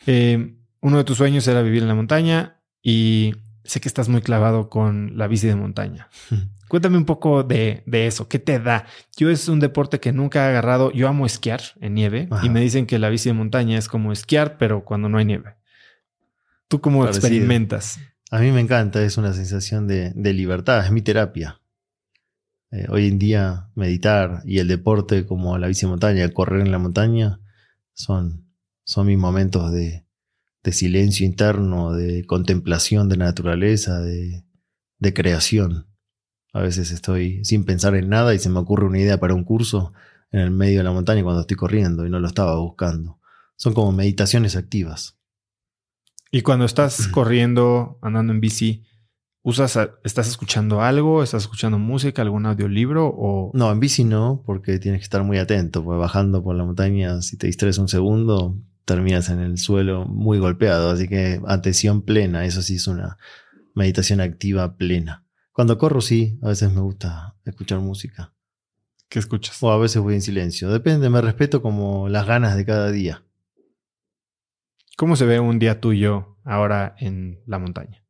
[SPEAKER 1] Eh, uno de tus sueños era vivir en la montaña y sé que estás muy clavado con la bici de montaña. Cuéntame un poco de, de eso. ¿Qué te da? Yo es un deporte que nunca he agarrado. Yo amo esquiar en nieve
[SPEAKER 2] Ajá.
[SPEAKER 1] y me dicen que la bici de montaña es como esquiar, pero cuando no hay nieve. ¿Tú cómo
[SPEAKER 2] Parecido.
[SPEAKER 1] experimentas?
[SPEAKER 2] A mí me encanta, es una sensación de, de libertad, es mi terapia. Eh, hoy en día meditar y el deporte como la bici montaña, correr en la montaña, son, son mis momentos de, de silencio interno, de contemplación de la naturaleza, de, de creación. A veces estoy sin pensar en nada y se me ocurre una idea para un curso en el medio de la montaña cuando estoy corriendo y no lo estaba buscando. Son como meditaciones activas.
[SPEAKER 1] Y cuando estás corriendo, andando en bici, usas, estás escuchando algo, estás escuchando música, algún audiolibro o
[SPEAKER 2] No, en bici no, porque tienes que estar muy atento, porque bajando por la montaña, si te distraes un segundo, terminas en el suelo muy golpeado, así que atención plena, eso sí es una meditación activa plena. Cuando corro sí, a veces me gusta escuchar música,
[SPEAKER 1] qué escuchas.
[SPEAKER 2] o a veces voy en silencio, depende, me respeto como las ganas de cada día.
[SPEAKER 1] ¿Cómo se ve un día tuyo ahora en la montaña?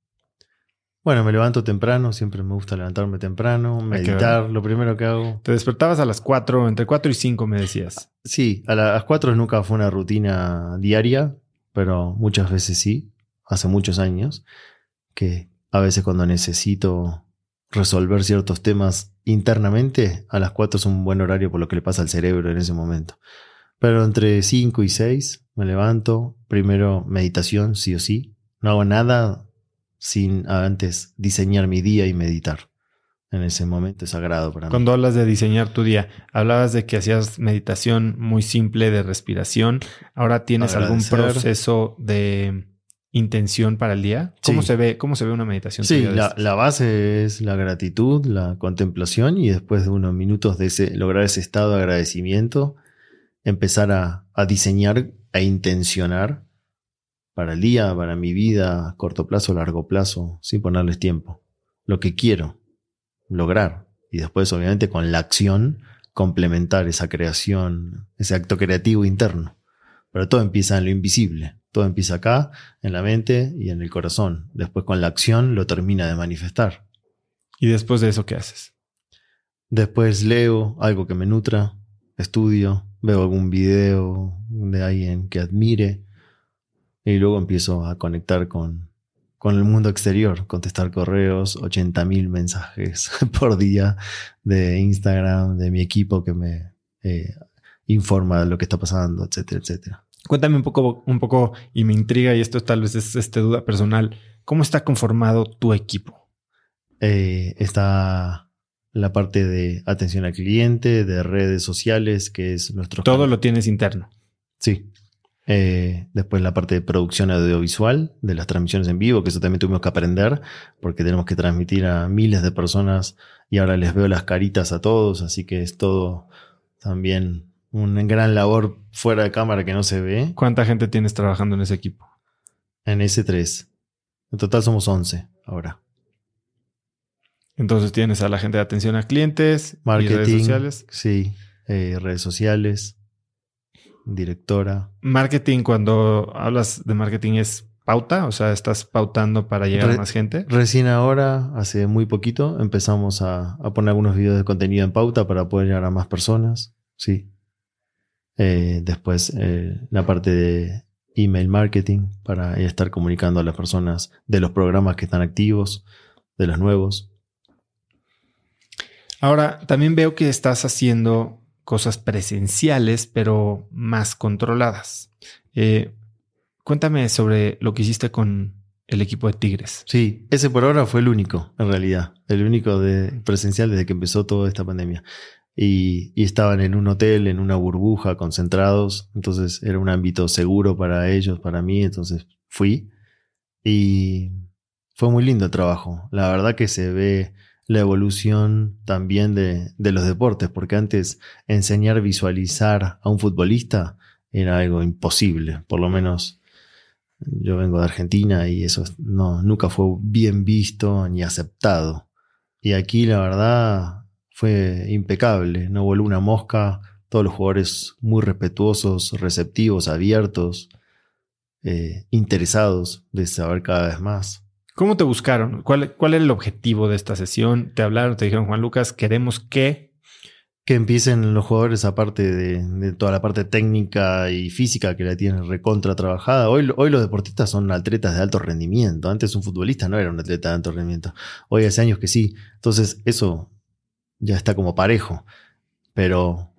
[SPEAKER 2] Bueno, me levanto temprano, siempre me gusta levantarme temprano, meditar, lo primero que hago.
[SPEAKER 1] Te despertabas a las 4, entre 4 y 5 me decías.
[SPEAKER 2] Sí, a las 4 nunca fue una rutina diaria, pero muchas veces sí, hace muchos años, que a veces cuando necesito resolver ciertos temas internamente, a las 4 es un buen horario por lo que le pasa al cerebro en ese momento. Pero entre 5 y 6 me levanto, primero meditación, sí o sí. No hago nada sin antes diseñar mi día y meditar. En ese momento es sagrado para mí.
[SPEAKER 1] Cuando hablas de diseñar tu día, hablabas de que hacías meditación muy simple de respiración. Ahora tienes algún proceso de intención para el día. ¿Cómo
[SPEAKER 2] Sí.
[SPEAKER 1] se ve? ¿Cómo se ve una meditación?
[SPEAKER 2] Sí, la, la base es la gratitud, la contemplación y después de unos minutos de ese, lograr ese estado de agradecimiento, empezar a, a diseñar e intencionar para el día, para mi vida, a corto plazo, largo plazo, sin ponerles tiempo. Lo que quiero lograr. Y después, obviamente, con la acción, complementar esa creación, ese acto creativo interno. Pero todo empieza en lo invisible. Todo empieza acá, en la mente y en el corazón. Después con la acción lo termina de manifestar.
[SPEAKER 1] Y después de eso, ¿qué haces?
[SPEAKER 2] Después leo algo que me nutra, estudio, veo algún video, de alguien que admire. Y luego empiezo a conectar con, con el mundo exterior, contestar correos, 80.000 mensajes por día de Instagram, de mi equipo que me eh, informa de lo que está pasando, etcétera, etcétera.
[SPEAKER 1] Cuéntame un poco, un poco, y me intriga, y esto tal vez es este, duda personal, ¿cómo está conformado tu equipo?
[SPEAKER 2] Eh, está la parte de atención al cliente, de redes sociales, que es nuestro...
[SPEAKER 1] Todo lo tienes interno.
[SPEAKER 2] Sí. Eh, después la parte de producción audiovisual, de las transmisiones en vivo, que eso también tuvimos que aprender, porque tenemos que transmitir a miles de personas y ahora les veo las caritas a todos, así que es todo también una gran labor fuera de cámara que no se ve.
[SPEAKER 1] ¿Cuánta gente tienes trabajando en ese equipo?
[SPEAKER 2] En ese 3. En total somos 11 ahora.
[SPEAKER 1] Entonces tienes a la gente de atención a clientes,
[SPEAKER 2] marketing,
[SPEAKER 1] redes sociales.
[SPEAKER 2] Sí, eh, redes sociales, directora.
[SPEAKER 1] Marketing, cuando hablas de marketing, es pauta, o sea, estás pautando para llegar a más gente.
[SPEAKER 2] Recién ahora, hace muy poquito, empezamos a, a, poner algunos videos de contenido en pauta para poder llegar a más personas. Sí. Eh, después eh, la parte de email marketing para estar comunicando a las personas de los programas que están activos, de los nuevos.
[SPEAKER 1] Ahora, también veo que estás haciendo cosas presenciales, pero más controladas. Eh, cuéntame sobre lo que hiciste con el equipo de Tigres.
[SPEAKER 2] Sí, ese por ahora fue el único, en realidad, el único de presencial desde que empezó toda esta pandemia y, estaban en un hotel, en una burbuja, concentrados, entonces era un ámbito seguro para ellos, para mí, entonces fui y fue muy lindo el trabajo. La verdad que se ve la evolución también de, de los deportes, porque antes enseñar visualizar a un futbolista era algo imposible, por lo menos yo vengo de Argentina y eso no, nunca fue bien visto ni aceptado. Y aquí la verdad fue impecable, no voló una mosca, todos los jugadores muy respetuosos, receptivos, abiertos, eh, interesados de saber cada vez más.
[SPEAKER 1] ¿Cómo te buscaron? ¿Cuál, ¿Cuál, era el objetivo de esta sesión? ¿Te hablaron? ¿Te dijeron, Juan Lucas, queremos que...
[SPEAKER 2] Que empiecen los jugadores, aparte de, toda la parte técnica y física que la tienen recontra trabajada. Hoy, hoy los deportistas son atletas de alto rendimiento. Antes un futbolista no era un atleta de alto rendimiento. Hoy hace años que sí. Entonces, eso ya está como parejo. Pero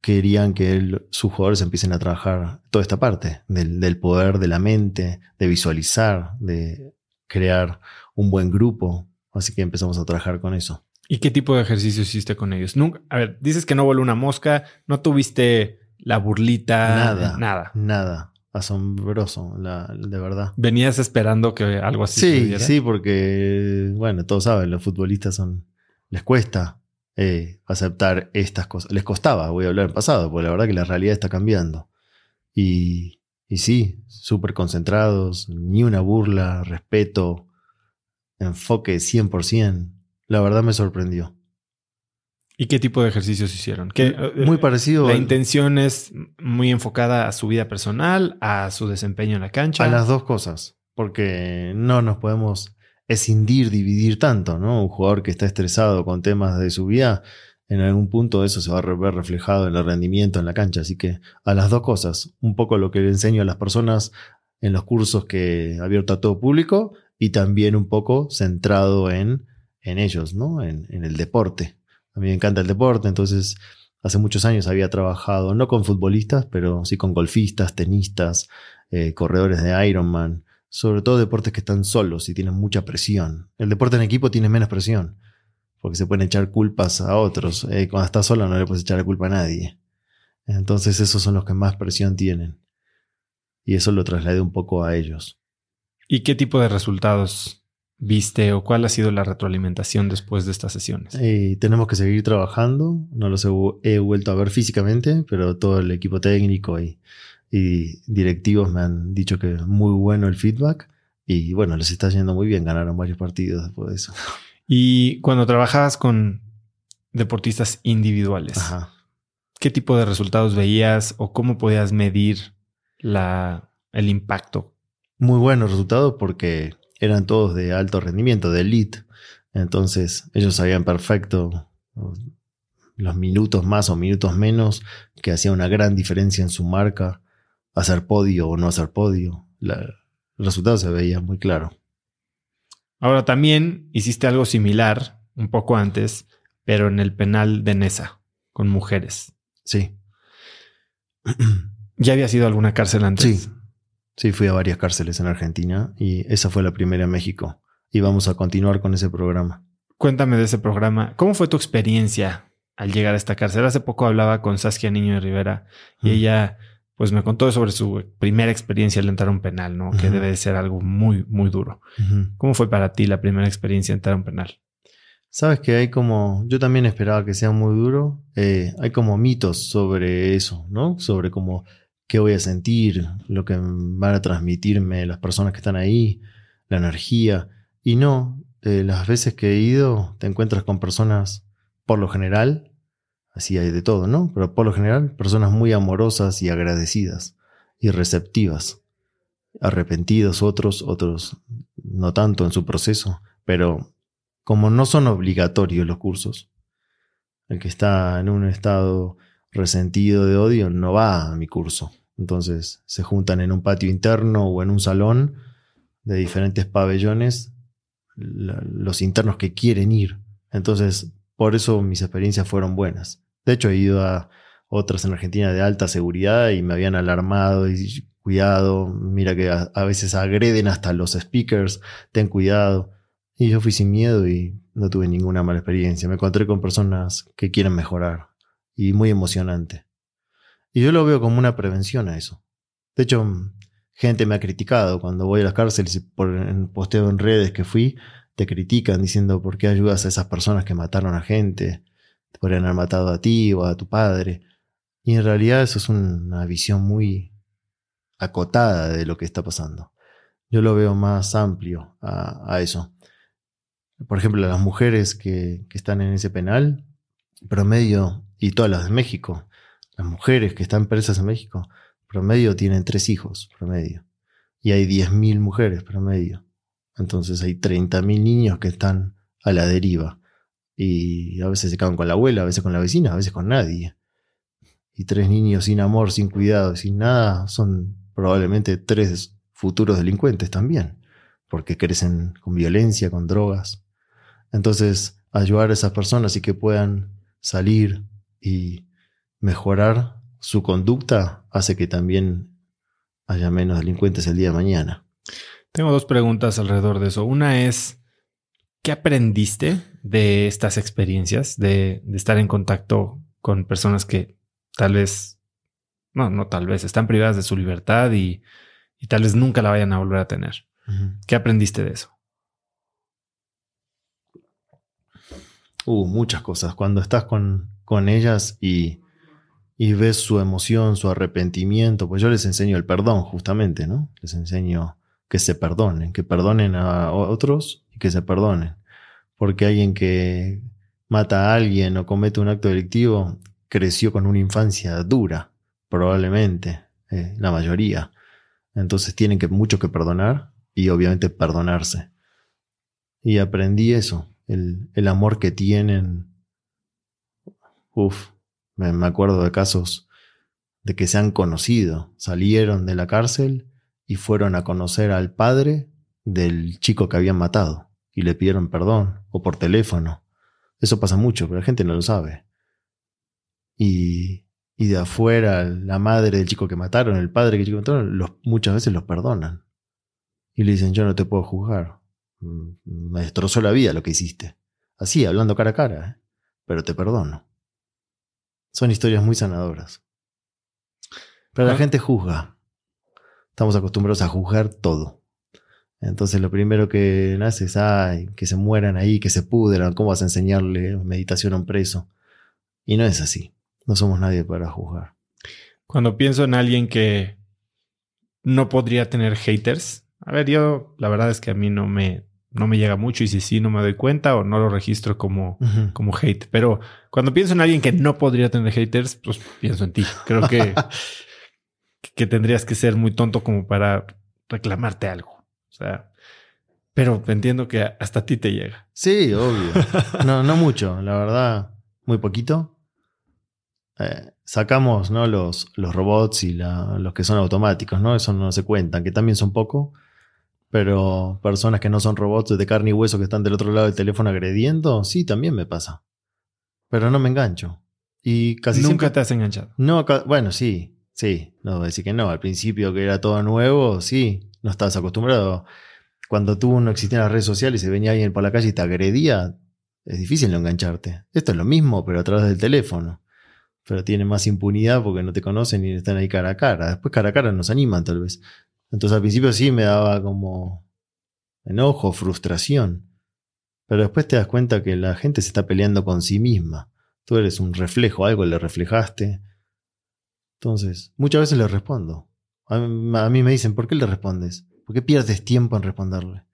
[SPEAKER 2] querían que sus jugadores empiecen a trabajar toda esta parte del, poder de la mente, de visualizar, de crear un buen grupo. Así que empezamos a trabajar con eso.
[SPEAKER 1] ¿Y qué tipo de ejercicio hiciste con ellos? Nunca, a ver, dices que no voló una mosca, no tuviste la burlita.
[SPEAKER 2] Nada. Nada. Nada. Asombroso, de verdad.
[SPEAKER 1] ¿Venías esperando que algo así
[SPEAKER 2] Sí, sí, porque, bueno, todos saben, los futbolistas son. les cuesta eh, aceptar estas cosas. Les costaba, voy a hablar en pasado, porque la verdad que la realidad está cambiando. Y, y sí, súper concentrados, ni una burla, respeto, enfoque 100%. La verdad me sorprendió.
[SPEAKER 1] ¿Y qué tipo de ejercicios hicieron? ¿Qué,
[SPEAKER 2] muy eh, parecido.
[SPEAKER 1] La intención es muy enfocada a su vida personal, a su desempeño en la cancha.
[SPEAKER 2] A las dos cosas, porque no nos podemos escindir, dividir tanto, ¿no? Un jugador que está estresado con temas de su vida, en algún punto eso se va a ver reflejado en el rendimiento en la cancha. Así que a las dos cosas, un poco lo que le enseño a las personas en los cursos que abierto a todo público y también un poco centrado en, en ellos, ¿no? En, en el deporte. A mí me encanta el deporte, entonces hace muchos años había trabajado no con futbolistas, pero sí con golfistas, tenistas, eh, corredores de Ironman, sobre todo deportes que están solos y tienen mucha presión. El deporte en equipo tiene menos presión, porque se pueden echar culpas a otros. Eh, cuando estás solo no le puedes echar la culpa a nadie. Entonces esos son los que más presión tienen. Y eso lo trasladé un poco a ellos.
[SPEAKER 1] ¿Y qué tipo de resultados viste o cuál ha sido la retroalimentación después de estas sesiones?
[SPEAKER 2] Eh, tenemos que seguir trabajando. No los he vuelto a ver físicamente, pero todo el equipo técnico y y directivos me han dicho que es muy bueno el feedback y bueno, les está yendo muy bien, ganaron varios partidos después de eso.
[SPEAKER 1] Y cuando trabajabas con deportistas individuales, ¿qué tipo de resultados veías o cómo podías medir la, el impacto?
[SPEAKER 2] Muy buenos resultados porque eran todos de alto rendimiento, de elite. Entonces ellos sabían perfecto los minutos más o minutos menos que hacía una gran diferencia en su marca, hacer podio o no hacer podio. el resultado se veía muy claro.
[SPEAKER 1] Ahora también hiciste algo similar un poco antes, pero en el penal de Nesa, con mujeres.
[SPEAKER 2] Sí.
[SPEAKER 1] ¿Ya había sido alguna cárcel antes?
[SPEAKER 2] Sí. Sí, fui a varias cárceles en Argentina y esa fue la primera en México. Y vamos a continuar con ese programa.
[SPEAKER 1] Cuéntame de ese programa. ¿Cómo fue tu experiencia al llegar a esta cárcel? Hace poco hablaba con Saskia Niño de Rivera y ella pues me contó sobre su primera experiencia al entrar a un penal, ¿no? Que debe ser algo muy, muy duro. ¿Cómo fue para ti la primera experiencia de entrar a un penal?
[SPEAKER 2] Sabes que hay como, yo también esperaba que sea muy duro, eh, hay como mitos sobre eso, ¿no? Sobre cómo qué voy a sentir, lo que van a transmitirme las personas que están ahí, la energía. Y no, eh, las veces que he ido te encuentras con personas, por lo general, así hay de todo, ¿no? Pero por lo general, personas muy amorosas y agradecidas y receptivas. Arrepentidos otros, otros no tanto en su proceso, pero como no son obligatorios los cursos, el que está en un estado resentido de odio no va a mi curso. Entonces se juntan en un patio interno o en un salón de diferentes pabellones los internos que quieren ir. Entonces, por eso mis experiencias fueron buenas. De hecho, he ido a otras en Argentina de alta seguridad y me habían alarmado y cuidado, mira que a, veces agreden hasta los speakers, ten cuidado. Y yo fui sin miedo y no tuve ninguna mala experiencia. Me encontré con personas que quieren mejorar y muy emocionante. Y yo lo veo como una prevención a eso. De hecho, gente me ha criticado cuando voy a las cárceles y en posteo en redes que fui, te critican diciendo por qué ayudas a esas personas que mataron a gente, te podrían haber matado a ti o a tu padre. Y en realidad eso es una visión muy acotada de lo que está pasando. Yo lo veo más amplio a, eso. Por ejemplo, las mujeres que, que están en ese penal, promedio, y todas las de México, las mujeres que están presas en México, promedio tienen tres hijos, promedio. Y hay 10.000 mujeres, promedio. Entonces hay 30.000 niños que están a la deriva. Y a veces se quedan con la abuela, a veces con la vecina, a veces con nadie. Y tres niños sin amor, sin cuidado, sin nada, son probablemente tres futuros delincuentes también. Porque crecen con violencia, con drogas. Entonces, ayudar a esas personas y que puedan salir y mejorar su conducta hace que también haya menos delincuentes el día de mañana.
[SPEAKER 1] Tengo dos preguntas alrededor de eso. Una es, ¿qué aprendiste de estas experiencias, de, estar en contacto con personas que tal vez, no, no tal vez, están privadas de su libertad y, tal vez nunca la vayan a volver a tener? ¿Qué aprendiste de eso?
[SPEAKER 2] Uh, muchas cosas. Cuando estás con, con ellas y y ves su emoción, su arrepentimiento, pues yo les enseño el perdón justamente, ¿no? Les enseño que se perdonen, que perdonen a otros y que se perdonen. Porque alguien que mata a alguien o comete un acto delictivo creció con una infancia dura, probablemente, eh, la mayoría. Entonces tienen mucho que perdonar y obviamente perdonarse. Y aprendí eso, el, el amor que tienen. Uf, me acuerdo de casos de que se han conocido, salieron de la cárcel y fueron a conocer al padre del chico que habían matado y le pidieron perdón o por teléfono. Eso pasa mucho, pero la gente no lo sabe. Y, y de afuera, la madre del chico que mataron, el padre del chico que mataron, los, muchas veces los perdonan. Y le dicen, yo no te puedo juzgar. Mm, me destrozó la vida lo que hiciste. Así, hablando cara a cara, ¿eh? pero te perdono. Son historias muy sanadoras. Pero la gente juzga. Estamos acostumbrados a juzgar todo. Entonces lo primero que nace es, ay, que se mueran ahí, que se pudran, ¿cómo vas a enseñarle meditación a un preso? Y no es así. No somos nadie para juzgar.
[SPEAKER 1] Cuando pienso en alguien que no podría tener haters, a ver, yo la verdad es que a mí no me no me llega mucho y si sí no me doy cuenta o no lo registro como, como hate. Pero cuando pienso en alguien que no podría tener haters, pues pienso en ti. Creo que, que tendrías que ser muy tonto como para reclamarte algo. O sea, pero entiendo que hasta a ti te llega.
[SPEAKER 2] Sí, obvio. No, no mucho, la verdad, muy poquito. eh, sacamos ¿no? los, los robots y la- los que son automáticos, ¿no? Eso no se cuentan, que también son poco. Pero personas que no son robots de carne y hueso que están del otro lado del teléfono agrediendo, sí, también me pasa. Pero no me engancho. Y casi
[SPEAKER 1] Nunca
[SPEAKER 2] siempre
[SPEAKER 1] te has enganchado.
[SPEAKER 2] no, bueno, sí, sí, no voy a decir que no. Al principio que era todo nuevo, sí, no estabas acostumbrado. Cuando tú no existían las redes sociales y se venía alguien por la calle y te agredía, es difícil no engancharte. Esto es lo mismo, pero a través del teléfono. Pero tiene más impunidad porque no te conocen y están ahí cara a cara. Después cara a cara nos animan tal vez. Entonces al principio sí me daba como enojo, frustración. Pero después te das cuenta que la gente se está peleando con sí misma. Tú eres un reflejo, algo le reflejaste. Entonces, muchas veces le respondo. A mí, a mí me dicen, ¿por qué le respondes? ¿Por qué pierdes tiempo en responderle?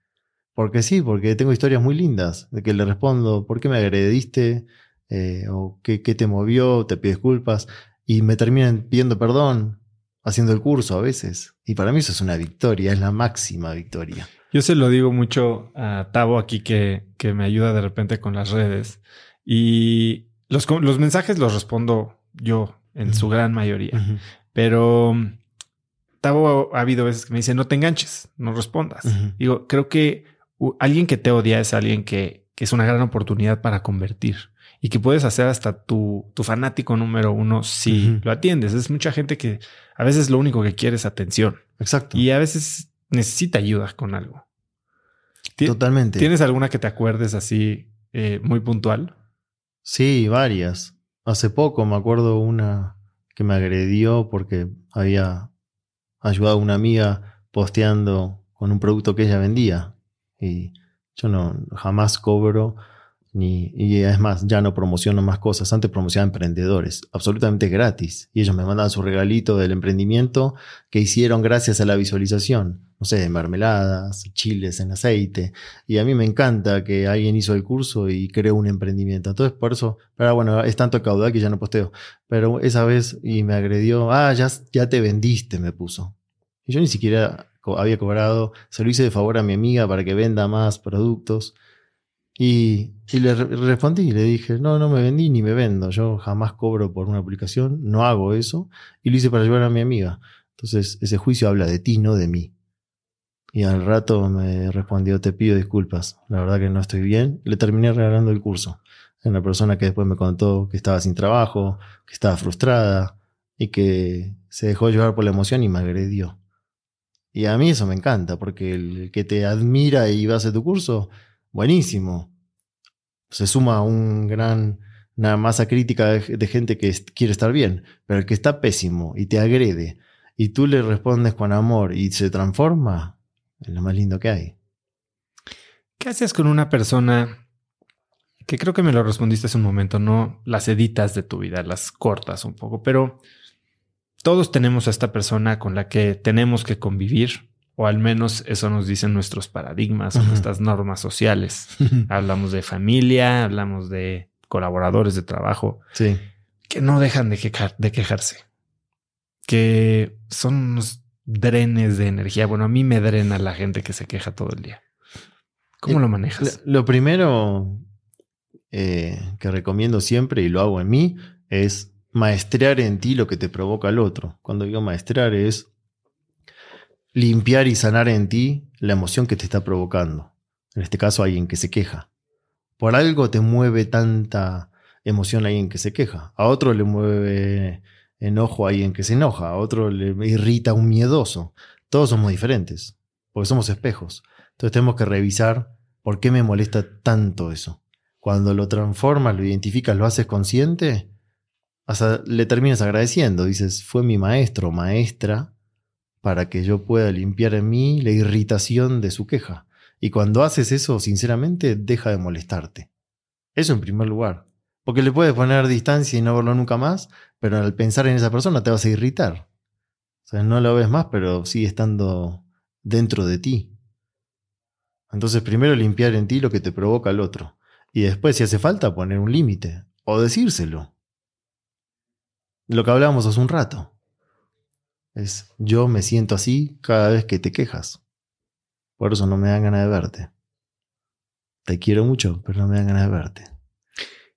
[SPEAKER 2] Porque sí, porque tengo historias muy lindas de que le respondo, ¿por qué me agrediste? Eh, o ¿qué, ¿qué te movió? Te pido disculpas. Y me terminan pidiendo perdón, haciendo el curso a veces. Y para mí eso es una victoria, es la máxima victoria.
[SPEAKER 1] Yo se lo digo mucho a Tavo aquí que, que me ayuda de repente con las redes. Y los, los mensajes los respondo yo en su gran mayoría. Pero mm, Tavo ha habido veces que me dice, no te enganches, no respondas. Digo, creo que alguien que te odia es alguien que, que es una gran oportunidad para convertir y que puedes hacer hasta tu, tu fanático número uno si lo atiendes. Es mucha gente que a veces lo único que quiere es atención
[SPEAKER 2] Exacto.
[SPEAKER 1] y a veces necesita ayuda con algo.
[SPEAKER 2] Totalmente.
[SPEAKER 1] ¿Tienes alguna que te acuerdes así eh, muy puntual?
[SPEAKER 2] Sí, varias. Hace poco me acuerdo una que me agredió porque había ayudado a una amiga posteando con un producto que ella vendía. Y yo no jamás cobro y es más, ya no promociono más cosas. Antes promocionaba emprendedores, absolutamente gratis. Y ellos me mandaban su regalito del emprendimiento que hicieron gracias a la visualización. No sé, mermeladas, chiles en aceite. Y a mí me encanta que alguien hizo el curso y creó un emprendimiento. Entonces, por eso, pero bueno, es tanto caudal que ya no posteo. Pero esa vez y me agredió, ah, ya, ya te vendiste, me puso. Y yo ni siquiera había cobrado, se lo hice de favor a mi amiga para que venda más productos. Y, y le re- respondí le dije, no, no me vendí ni me vendo. Yo jamás cobro por una publicación, no hago eso. Y lo hice para ayudar a mi amiga. Entonces, ese juicio habla de ti, no de mí. Y al rato me respondió, te pido disculpas, la verdad que no estoy bien. Le terminé regalando el curso. Era una persona que después me contó que estaba sin trabajo, que estaba frustrada y que se dejó llevar por la emoción y me agredió. Y a mí eso me encanta, porque el que te admira y va a hacer tu curso, buenísimo. Se suma un gran, una masa crítica de, gente que quiere estar bien, pero el que está pésimo y te agrede y tú le respondes con amor y se transforma, es lo más lindo que hay.
[SPEAKER 1] ¿Qué haces con una persona que creo que me lo respondiste hace un momento? No las editas de tu vida, las cortas un poco, pero todos tenemos a esta persona con la que tenemos que convivir, o al menos eso nos dicen nuestros paradigmas o
[SPEAKER 2] Ujú.
[SPEAKER 1] nuestras normas sociales. Hablamos de familia, hablamos de colaboradores de trabajo
[SPEAKER 2] sí.
[SPEAKER 1] que no dejan de, quejar- de quejarse, que son unos drenes de energía. Bueno, a mí me drena la gente que se queja todo el día. ¿Cómo
[SPEAKER 2] Eh,
[SPEAKER 1] lo manejas?
[SPEAKER 2] Lo, primero eh, que recomiendo siempre, y lo hago en mí, es maestrear en ti lo que te provoca el otro. Cuando digo maestrar es limpiar y sanar en ti la emoción que te está provocando. En este caso, alguien que se queja. Por algo te mueve tanta emoción a alguien que se queja. A otro le mueve enojo a alguien que se enoja. A otro le irrita un miedoso. Todos somos diferentes, porque somos espejos. Entonces tenemos que revisar por qué me molesta tanto eso. Cuando lo transformas, lo identificas, lo haces consciente, hasta le terminas agradeciendo. Dices, fue mi maestro maestra para que yo pueda limpiar en mí la irritación de su queja. Y cuando haces eso, sinceramente, deja de molestarte. Eso en primer lugar. Porque le puedes poner distancia y no verlo nunca más, pero al pensar en esa persona te vas a irritar. O sea, no lo ves más, pero sigue estando dentro de ti. Entonces, primero limpiar en ti lo que te provoca al otro. Y después, si hace falta, poner un límite. O decírselo. Lo que hablábamos hace un rato. Es, yo me siento así cada vez que te quejas. Por eso no me dan ganas de verte. Te quiero mucho, pero no me dan ganas de verte.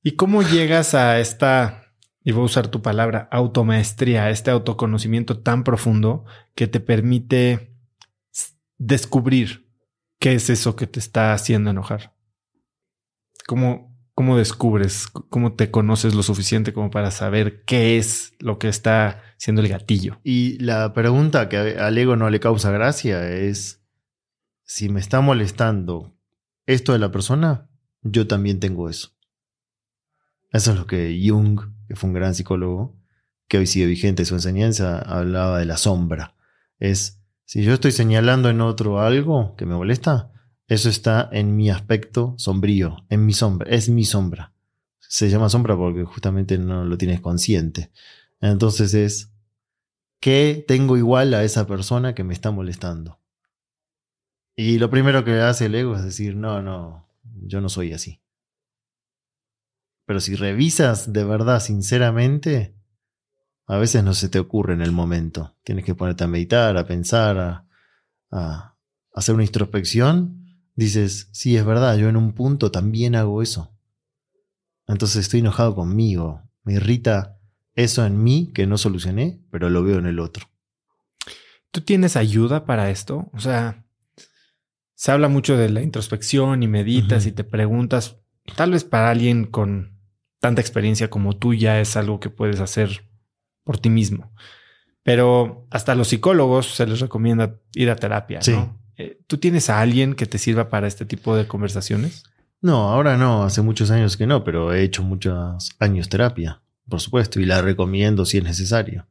[SPEAKER 1] ¿Y cómo llegas a esta y voy a usar tu palabra, automaestría, este autoconocimiento tan profundo que te permite descubrir qué es eso que te está haciendo enojar. ¿Cómo, cómo descubres, cómo te conoces lo suficiente como para saber qué es lo que está siendo el gatillo?
[SPEAKER 2] Y la pregunta que al ego no le causa gracia es, si me está molestando esto de la persona, yo también tengo eso. Eso es lo que Jung, que fue un gran psicólogo, que hoy sigue vigente su enseñanza, hablaba de la sombra. Es, si yo estoy señalando en otro algo que me molesta, eso está en mi aspecto sombrío, en mi sombra, es mi sombra. Se llama sombra porque justamente no lo tienes consciente. Entonces es, ¿qué tengo igual a esa persona que me está molestando? Y lo primero que hace el ego es decir, no, no, yo no soy así. Pero si revisas de verdad, sinceramente, a veces no se te ocurre en el momento. Tienes que ponerte a meditar, a pensar, a, hacer una introspección. Dices, sí, es verdad, yo en un punto también hago eso. Entonces estoy enojado conmigo. Me irrita eso en mí que no solucioné, pero lo veo en el otro.
[SPEAKER 1] ¿Tú tienes ayuda para esto? O sea, se habla mucho de la introspección y meditas y te preguntas, tal vez para alguien con tanta experiencia como tú ya es algo que puedes hacer por ti mismo. Pero hasta a los psicólogos se les recomienda ir a terapia. ¿no? Eh, ¿Tú tienes a alguien que te sirva para este tipo de conversaciones?
[SPEAKER 2] No, ahora no, hace muchos años que no, pero he hecho muchos años terapia, por supuesto, y la recomiendo si es necesario.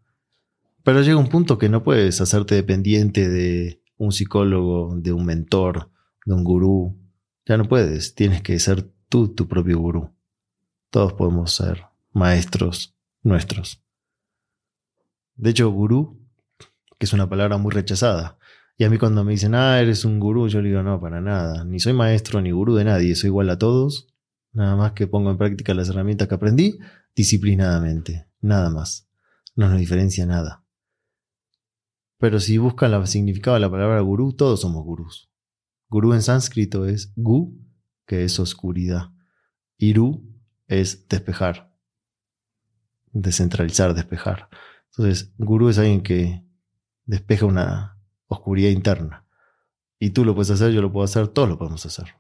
[SPEAKER 2] Pero llega un punto que no puedes hacerte dependiente de un psicólogo, de un mentor, de un gurú. Ya no puedes, tienes que ser tú tu propio gurú. Todos podemos ser maestros nuestros. De hecho, gurú, que es una palabra muy rechazada. Y a mí cuando me dicen, ah, eres un gurú, yo le digo, no, para nada. Ni soy maestro ni gurú de nadie, soy igual a todos. Nada más que pongo en práctica las herramientas que aprendí disciplinadamente. Nada más. No nos diferencia nada. Pero si buscan el significado de la palabra gurú, todos somos gurús. Gurú en sánscrito es gu, que es oscuridad. Iru es despejar. Descentralizar, despejar. Entonces, gurú es alguien que despeja una oscuridad interna. Y tú lo puedes hacer, yo lo puedo hacer, todos lo podemos hacer.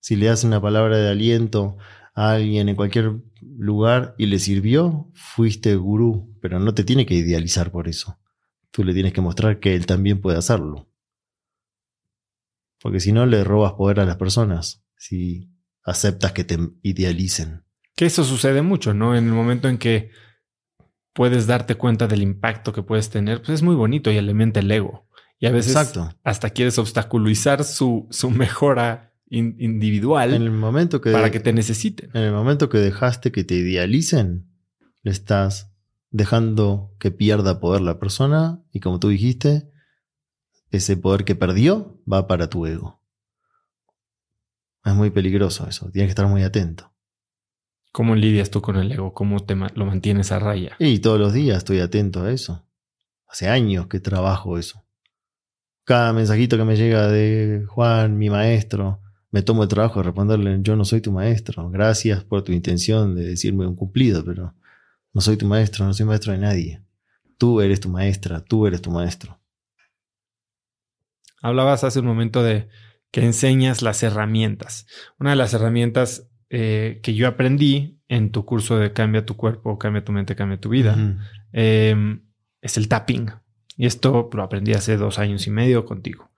[SPEAKER 2] Si le das una palabra de aliento a alguien en cualquier lugar y le sirvió, fuiste gurú, pero no te tiene que idealizar por eso. Tú le tienes que mostrar que él también puede hacerlo. Porque si no, le robas poder a las personas. Si aceptas que te idealicen.
[SPEAKER 1] Que eso sucede mucho, ¿no? En el momento en que puedes darte cuenta del impacto que puedes tener, pues es muy bonito y alimenta el ego. Y a veces hasta quieres obstaculizar su, su mejora individual
[SPEAKER 2] en el momento que,
[SPEAKER 1] para que te necesiten.
[SPEAKER 2] En el momento que dejaste que te idealicen, le estás dejando que pierda poder la persona y como tú dijiste, ese poder que perdió va para tu ego. Es muy peligroso eso, tienes que estar muy atento.
[SPEAKER 1] ¿Cómo lidias tú con el ego? ¿Cómo te lo mantienes a raya?
[SPEAKER 2] Y todos los días estoy atento a eso. Hace años que trabajo eso. Cada mensajito que me llega de Juan, mi maestro, me tomo el trabajo de responderle, yo no soy tu maestro. Gracias por tu intención de decirme un cumplido, pero no soy tu maestro, no soy maestro de nadie. Tú eres tu maestra, tú eres tu maestro.
[SPEAKER 1] Hablabas hace un momento de que enseñas las herramientas. Una de las herramientas eh, que yo aprendí en tu curso de Cambia tu cuerpo, cambia tu mente, cambia tu vida, em, es el tapping. Y esto lo aprendí hace dos años y medio contigo.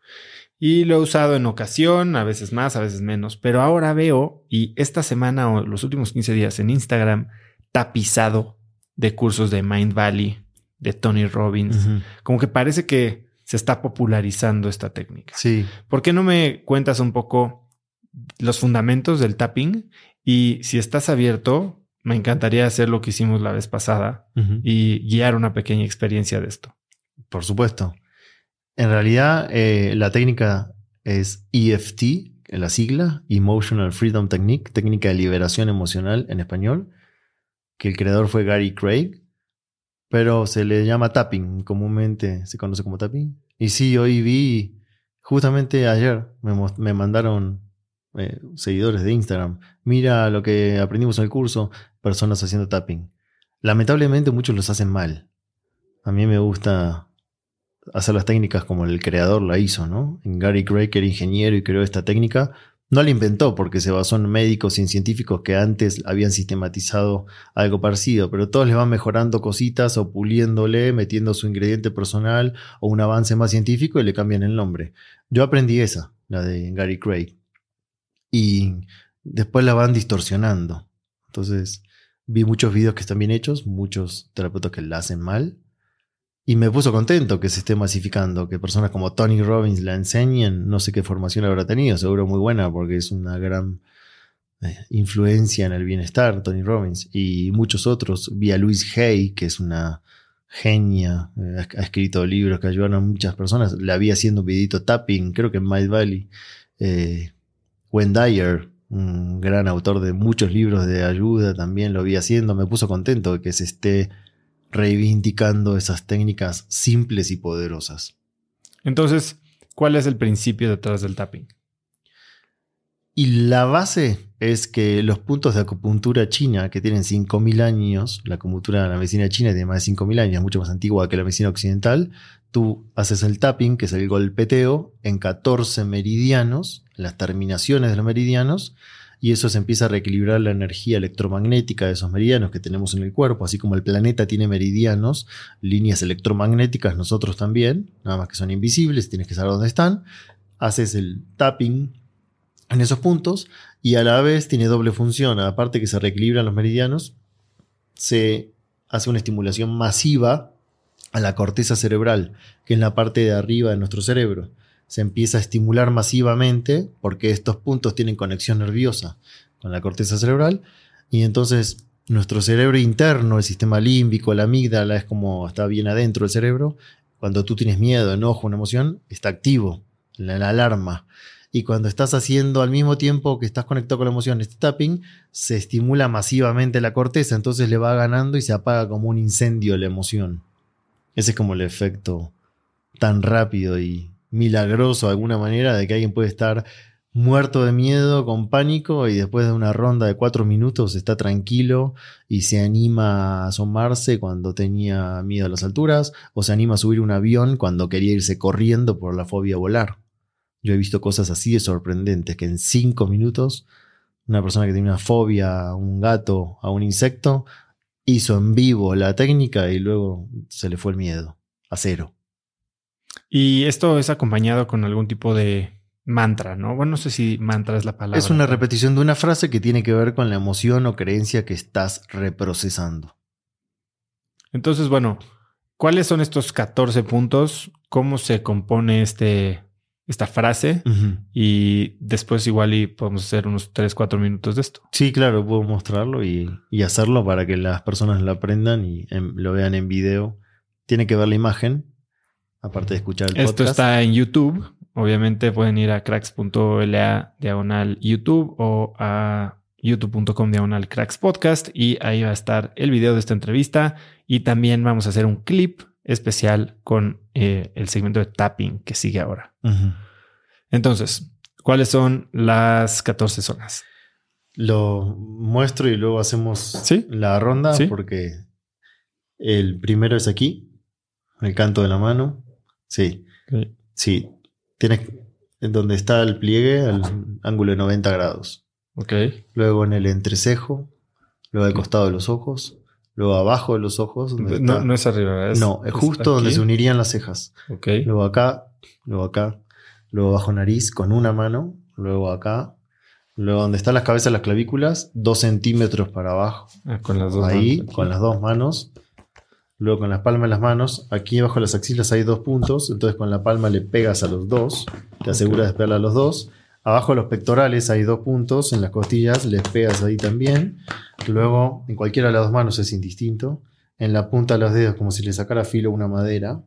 [SPEAKER 1] Y lo he usado en ocasión, a veces más, a veces menos. Pero ahora veo, y esta semana o los últimos 15 días en Instagram, tapizado de cursos de Mind Valley, de Tony Robbins. Como que parece que se está popularizando esta técnica.
[SPEAKER 2] Sí.
[SPEAKER 1] ¿Por qué no me cuentas un poco los fundamentos del tapping y si estás abierto, me encantaría hacer lo que hicimos la vez pasada y guiar una pequeña experiencia de esto.
[SPEAKER 2] Por supuesto. En realidad, eh, la técnica es EFT, la sigla, Emotional Freedom Technique, técnica de liberación emocional en español, que el creador fue Gary Craig, pero se le llama tapping, comúnmente se conoce como tapping. Y sí, hoy vi, justamente ayer me, me mandaron eh, seguidores de Instagram. Mira lo que aprendimos en el curso, personas haciendo tapping. lamentablemente muchos los hacen mal. A mí me gusta hacer las técnicas como el creador la hizo, ¿no? Gary que era ingeniero y creó esta técnica, no la inventó porque se basó en médicos y en científicos que antes habían sistematizado algo parecido, pero todos le van mejorando cositas o puliéndole, metiendo su ingrediente personal o un avance más científico y le cambian el nombre. Yo aprendí esa, la de Gary Craig. Y después la van distorsionando. Entonces, vi muchos videos que están bien hechos, muchos terapeutas que la hacen mal. Y me puso contento que se esté masificando, que personas como Tony Robbins la enseñen. No sé qué formación habrá tenido, seguro muy buena, porque es una gran eh, influencia en el bienestar, Tony Robbins. Y muchos otros. Vi a Louise Hay, que es una genia, eh, ha escrito libros que ayudan a muchas personas. Le había haciendo un videito tapping, creo que en Mile Valley. Eh, Dyer, un gran autor de muchos libros de ayuda, también lo vi haciendo. Me puso contento que se esté reivindicando esas técnicas simples y poderosas.
[SPEAKER 1] Entonces, ¿cuál es el principio detrás del tapping?
[SPEAKER 2] Y la base es que los puntos de acupuntura china, que tienen 5.000 años, la acupuntura de la medicina china tiene más de 5.000 años, mucho más antigua que la medicina occidental, tú haces el tapping, que es el golpeteo, en 14 meridianos, las terminaciones de los meridianos, y eso se empieza a reequilibrar la energía electromagnética de esos meridianos que tenemos en el cuerpo, así como el planeta tiene meridianos, líneas electromagnéticas, nosotros también, nada más que son invisibles, tienes que saber dónde están, haces el tapping en esos puntos y a la vez tiene doble función, aparte que se reequilibran los meridianos, se hace una estimulación masiva a la corteza cerebral, que es la parte de arriba de nuestro cerebro se empieza a estimular masivamente porque estos puntos tienen conexión nerviosa con la corteza cerebral y entonces nuestro cerebro interno, el sistema límbico, la amígdala es como está bien adentro del cerebro. Cuando tú tienes miedo, enojo, una emoción, está activo, la, la alarma. Y cuando estás haciendo al mismo tiempo que estás conectado con la emoción, este tapping, se estimula masivamente la corteza, entonces le va ganando y se apaga como un incendio la emoción. Ese es como el efecto tan rápido y milagroso de alguna manera de que alguien puede estar muerto de miedo, con pánico, y después de una ronda de cuatro minutos está tranquilo y se anima a asomarse cuando tenía miedo a las alturas, o se anima a subir un avión cuando quería irse corriendo por la fobia a volar. Yo he visto cosas así de sorprendentes, que en cinco minutos una persona que tiene una fobia a un gato, a un insecto, hizo en vivo la técnica y luego se le fue el miedo, a cero.
[SPEAKER 1] Y esto es acompañado con algún tipo de mantra, ¿no? Bueno, no sé si mantra es la palabra.
[SPEAKER 2] Es una repetición de una frase que tiene que ver con la emoción o creencia que estás reprocesando.
[SPEAKER 1] Entonces, bueno, ¿cuáles son estos 14 puntos? ¿Cómo se compone este, esta frase? Y después igual y podemos hacer unos 3, 4 minutos de esto.
[SPEAKER 2] Sí, claro, puedo mostrarlo y, hacerlo para que las personas lo aprendan y lo vean en video. Tiene que ver la imagen aparte de escuchar el
[SPEAKER 1] Esto está en YouTube. Obviamente pueden ir a cracks.la diagonal YouTube o a youtube.com diagonal cracks podcast y ahí va a estar el video de esta entrevista y también vamos a hacer un clip especial con eh, el segmento de tapping que sigue ahora. Entonces, ¿cuáles son las 14 zonas?
[SPEAKER 2] Lo muestro y luego hacemos la ronda porque el primero es aquí, el canto de la mano. Sí. Sí. Tienes donde está el pliegue al ángulo de 90 grados.
[SPEAKER 1] Ok.
[SPEAKER 2] Luego en el entrecejo, luego al costado de los ojos, luego abajo de los ojos.
[SPEAKER 1] no, no, es arriba,
[SPEAKER 2] es, No, es justo donde se unirían las cejas.
[SPEAKER 1] Ok.
[SPEAKER 2] Luego acá, luego acá, luego bajo nariz con una mano, luego acá, luego donde están las cabezas, las clavículas, dos centímetros para abajo.
[SPEAKER 1] Ah, con las dos
[SPEAKER 2] Ahí, con las dos manos. Luego con las palmas de las manos, aquí abajo de las axilas hay dos puntos, entonces con la palma le pegas a los dos, te aseguras de pegarle a los dos. Abajo de los pectorales hay dos puntos, en las costillas les pegas ahí también. Luego en cualquiera de las dos manos es indistinto. En la punta de los dedos como si le sacara filo una madera.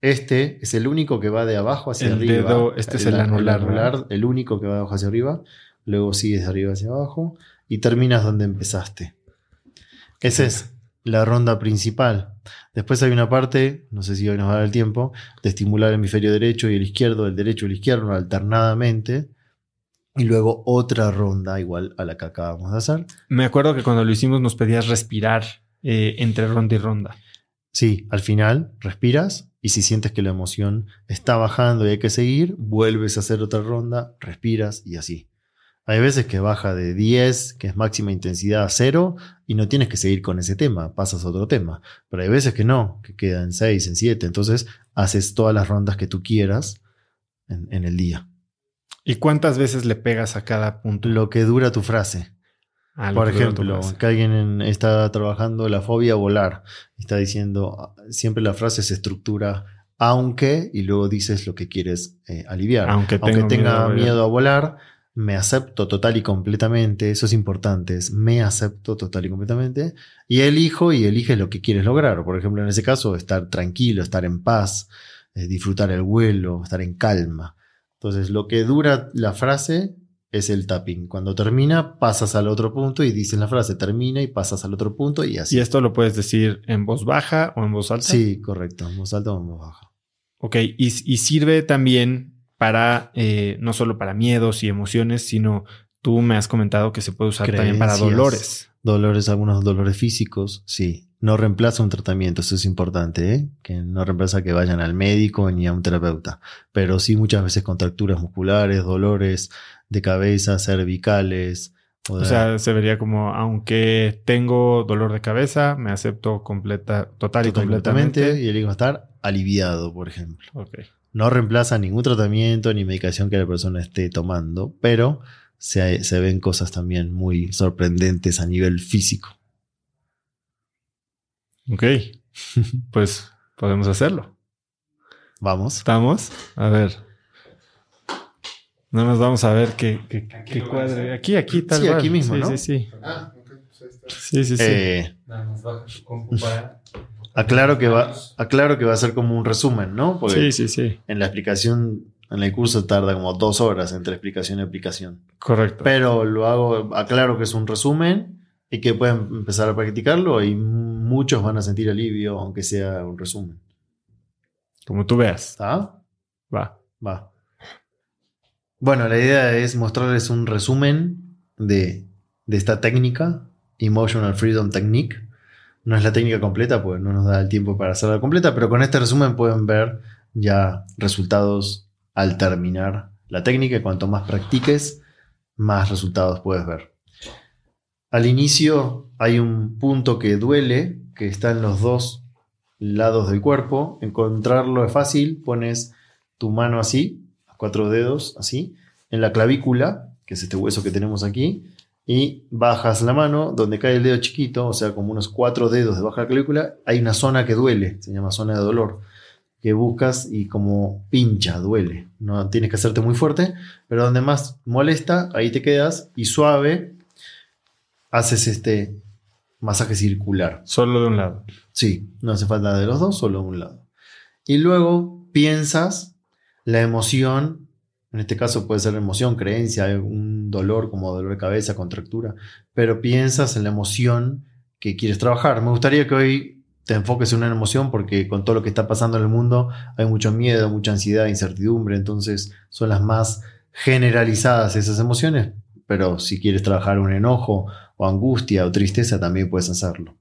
[SPEAKER 2] Este es el único que va de abajo hacia arriba.
[SPEAKER 1] este es el, anular.
[SPEAKER 2] El, anular el único que va de abajo hacia arriba. Luego sigues de arriba hacia abajo y terminas donde empezaste. Ese es la ronda principal. Después hay una parte, no sé si hoy nos va a dar el tiempo, de estimular el hemisferio derecho y el izquierdo, el derecho y el izquierdo alternadamente. y luego otra ronda igual a la que acabamos de hacer.
[SPEAKER 1] Me acuerdo que cuando lo hicimos nos pedías respirar eh, entre ronda y ronda.
[SPEAKER 2] Sí, al final respiras y si sientes que la emoción está bajando y hay que seguir, vuelves a hacer otra ronda, respiras y así. Hay veces que baja de 10, que es máxima intensidad a 0, y no tienes que seguir con ese tema, pasas a otro tema. Pero hay veces que no, que queda en 6, en 7. Entonces haces todas las rondas que tú quieras en, en el día.
[SPEAKER 1] ¿Y cuántas veces le pegas a cada punto?
[SPEAKER 2] Lo que dura tu frase.
[SPEAKER 1] Ah,
[SPEAKER 2] Por ejemplo, que alguien en- está trabajando la fobia a volar, está diciendo, siempre la frase se estructura aunque y luego dices lo que quieres eh, aliviar.
[SPEAKER 1] Aunque,
[SPEAKER 2] Aunque tenga
[SPEAKER 1] a
[SPEAKER 2] miedo, a volar, me acepto total y completamente, eso es importante, es me acepto total y completamente, y elijo y eliges lo que quieres lograr. Por ejemplo, en ese caso, estar tranquilo, estar en paz, eh, disfrutar el vuelo, estar en calma. Entonces, lo que dura la frase es el tapping. Cuando termina, pasas al otro punto y dices la frase, termina y pasas al otro punto y así.
[SPEAKER 1] ¿Y esto lo puedes decir en voz baja o en voz alta?
[SPEAKER 2] Sí, correcto. En voz alta o en voz baja.
[SPEAKER 1] Ok, y, y sirve también para, eh, no solo para miedos y emociones, sino tú me has comentado que se puede usar también para dolores.
[SPEAKER 2] Dolores, algunos dolores físicos, sí. No reemplaza un tratamiento, eso es importante, ¿eh? Que no reemplaza que vayan al médico ni a un terapeuta. Pero sí muchas veces contracturas musculares, dolores de cabeza, cervicales.
[SPEAKER 1] O sea, se vería como, aunque tengo dolor de cabeza, me acepto completa, total y completamente.
[SPEAKER 2] completamente, y elijo estar aliviado, por ejemplo.
[SPEAKER 1] Ok.
[SPEAKER 2] No reemplaza ningún tratamiento ni medicación que la persona esté tomando, pero se, se ven cosas también muy sorprendentes a nivel físico.
[SPEAKER 1] Ok. pues podemos hacerlo.
[SPEAKER 2] Vamos.
[SPEAKER 1] ¿Estamos? A ver. No nos vamos a ver qué, qué, cuadre. Aquí, aquí, tal
[SPEAKER 2] Sí,
[SPEAKER 1] cual.
[SPEAKER 2] aquí mismo,
[SPEAKER 1] sí,
[SPEAKER 2] ¿no?
[SPEAKER 1] Sí, sí.
[SPEAKER 3] Ah, ok, pues ahí está.
[SPEAKER 1] Sí, sí, sí.
[SPEAKER 2] Eh,
[SPEAKER 3] Nada más baja tu compu para.
[SPEAKER 2] aclaro, que va, aclaro que va a ser como un resumen, ¿no? Porque
[SPEAKER 1] sí, sí, sí.
[SPEAKER 2] en la explicación, en el curso tarda como dos horas entre explicación y aplicación.
[SPEAKER 1] Correcto.
[SPEAKER 2] Pero lo hago, aclaro que es un resumen y que pueden empezar a practicarlo y muchos van a sentir alivio, aunque sea un resumen.
[SPEAKER 1] Como tú veas.
[SPEAKER 2] ¿Está?
[SPEAKER 1] Va.
[SPEAKER 2] Va. Bueno, la idea es mostrarles un resumen de, de esta técnica, Emotional Freedom Technique. No es la técnica completa, pues no nos da el tiempo para hacerla completa, pero con este resumen pueden ver ya resultados al terminar la técnica. y Cuanto más practiques, más resultados puedes ver. Al inicio hay un punto que duele, que está en los dos lados del cuerpo. Encontrarlo es fácil, pones tu mano así, cuatro dedos así, en la clavícula, que es este hueso que tenemos aquí, y bajas la mano donde cae el dedo chiquito, o sea, como unos cuatro dedos debajo de la clavícula, hay una zona que duele, se llama zona de dolor, que buscas y como pincha, duele. No tienes que hacerte muy fuerte, pero donde más molesta, ahí te quedas y suave haces este masaje circular.
[SPEAKER 1] Solo de un lado.
[SPEAKER 2] Sí, no hace falta de los dos, solo un lado. Y luego piensas la emoción, en este caso puede ser emoción, creencia, un dolor como dolor de cabeza, contractura, pero piensas en la emoción que quieres trabajar. Me gustaría que hoy te enfoques en una emoción porque con todo lo que está pasando en el mundo hay mucho miedo, mucha ansiedad, incertidumbre, entonces son las más generalizadas esas emociones, pero si quieres trabajar un enojo o angustia o tristeza también puedes hacerlo.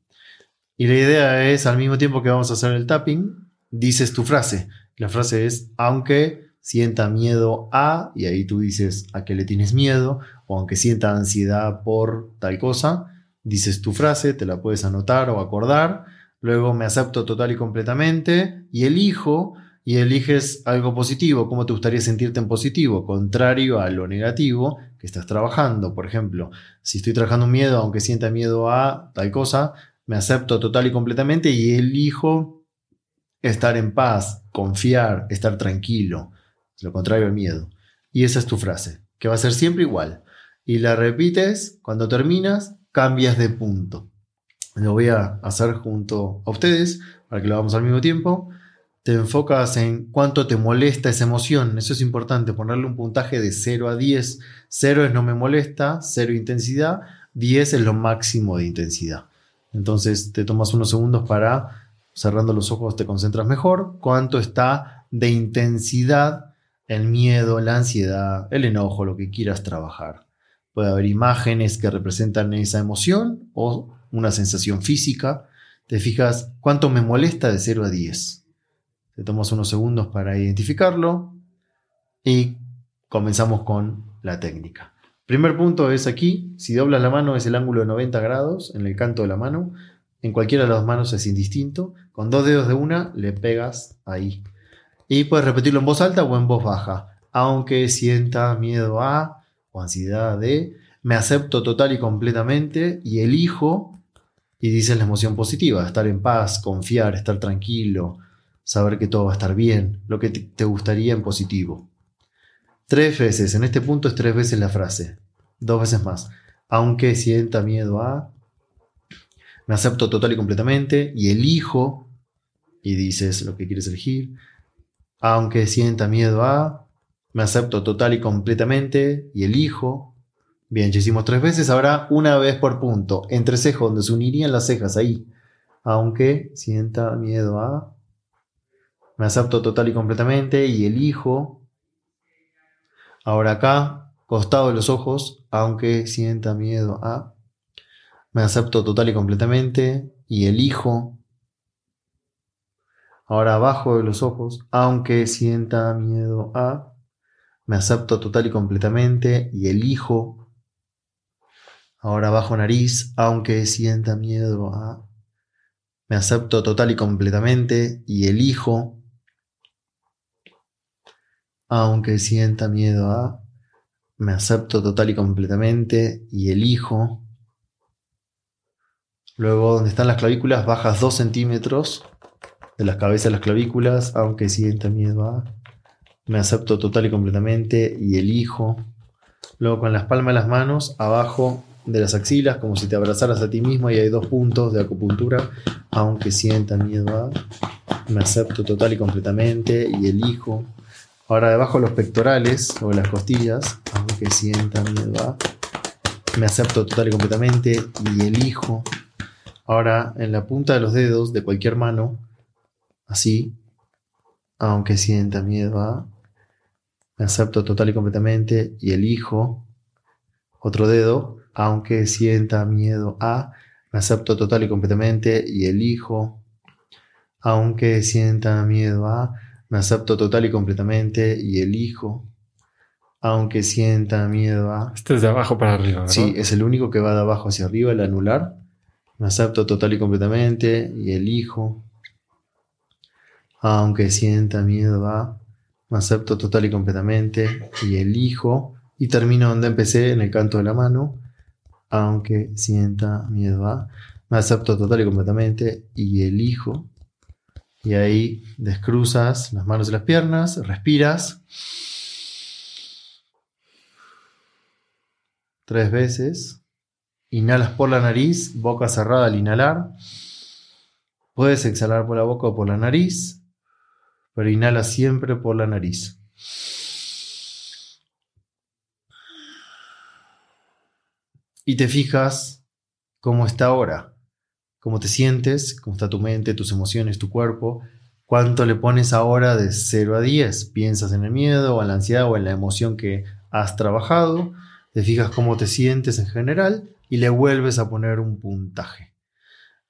[SPEAKER 2] Y la idea es, al mismo tiempo que vamos a hacer el tapping, dices tu frase. La frase es, aunque sienta miedo a, y ahí tú dices a qué le tienes miedo, o aunque sienta ansiedad por tal cosa, dices tu frase, te la puedes anotar o acordar. Luego me acepto total y completamente y elijo, y eliges algo positivo. ¿Cómo te gustaría sentirte en positivo? Contrario a lo negativo que estás trabajando. Por ejemplo, si estoy trabajando miedo, aunque sienta miedo a tal cosa, me acepto total y completamente y elijo estar en paz, confiar, estar tranquilo. Lo contrario al miedo. Y esa es tu frase, que va a ser siempre igual. Y la repites, cuando terminas, cambias de punto. Lo voy a hacer junto a ustedes para que lo hagamos al mismo tiempo. Te enfocas en cuánto te molesta esa emoción. Eso es importante, ponerle un puntaje de 0 a 10. 0 es no me molesta, 0 intensidad, 10 es lo máximo de intensidad. Entonces te tomas unos segundos para, cerrando los ojos, te concentras mejor. ¿Cuánto está de intensidad el miedo, la ansiedad, el enojo, lo que quieras trabajar. Puede haber imágenes que representan esa emoción o una sensación física. Te fijas cuánto me molesta de 0 a 10. Te tomas unos segundos para identificarlo y comenzamos con la técnica. Primer punto es aquí, si doblas la mano es el ángulo de 90 grados en el canto de la mano. En cualquiera de las manos es indistinto. Con dos dedos de una le pegas ahí. Y puedes repetirlo en voz alta o en voz baja. Aunque sienta miedo a o ansiedad de, me acepto total y completamente y elijo, y dices la emoción positiva, estar en paz, confiar, estar tranquilo, saber que todo va a estar bien, lo que te gustaría en positivo. Tres veces, en este punto es tres veces la frase, dos veces más. Aunque sienta miedo a, me acepto total y completamente y elijo, y dices lo que quieres elegir. Aunque sienta miedo a, me acepto total y completamente y elijo. Bien, ya hicimos tres veces, ahora una vez por punto, entre cejo, donde se unirían las cejas ahí. Aunque sienta miedo a, me acepto total y completamente y elijo. Ahora acá, costado de los ojos, aunque sienta miedo a, me acepto total y completamente y elijo. Ahora abajo de los ojos, aunque sienta miedo a, me acepto total y completamente y elijo. Ahora bajo nariz, aunque sienta miedo a, me acepto total y completamente y elijo aunque sienta miedo a, me acepto total y completamente y elijo. Luego, donde están las clavículas, bajas 2 centímetros de las cabezas de las clavículas, aunque sienta miedo a, me acepto total y completamente y elijo. Luego, con las palmas de las manos, abajo de las axilas, como si te abrazaras a ti mismo y hay dos puntos de acupuntura, aunque sienta miedo a, me acepto total y completamente y elijo. Ahora debajo de los pectorales o las costillas, aunque sienta miedo me acepto total y completamente y elijo. Ahora en la punta de los dedos de cualquier mano, así, aunque sienta miedo me acepto total y completamente y elijo. Otro dedo, aunque sienta miedo a, me acepto total y completamente y elijo. Aunque sienta miedo a, me acepto total y completamente y elijo, aunque sienta miedo a...
[SPEAKER 1] Este es de abajo para arriba, ¿verdad?
[SPEAKER 2] Sí, es el único que va de abajo hacia arriba, el anular. Me acepto total y completamente y elijo, aunque sienta miedo a... Me acepto total y completamente y elijo. Y termino donde empecé, en el canto de la mano. Aunque sienta miedo a... Me acepto total y completamente y elijo y ahí descruzas las manos y las piernas, respiras. Tres veces. Inhalas por la nariz, boca cerrada al inhalar. Puedes exhalar por la boca o por la nariz, pero inhala siempre por la nariz. Y te fijas cómo está ahora cómo te sientes, cómo está tu mente, tus emociones, tu cuerpo, cuánto le pones ahora de 0 a 10. Piensas en el miedo o en la ansiedad o en la emoción que has trabajado, te fijas cómo te sientes en general y le vuelves a poner un puntaje.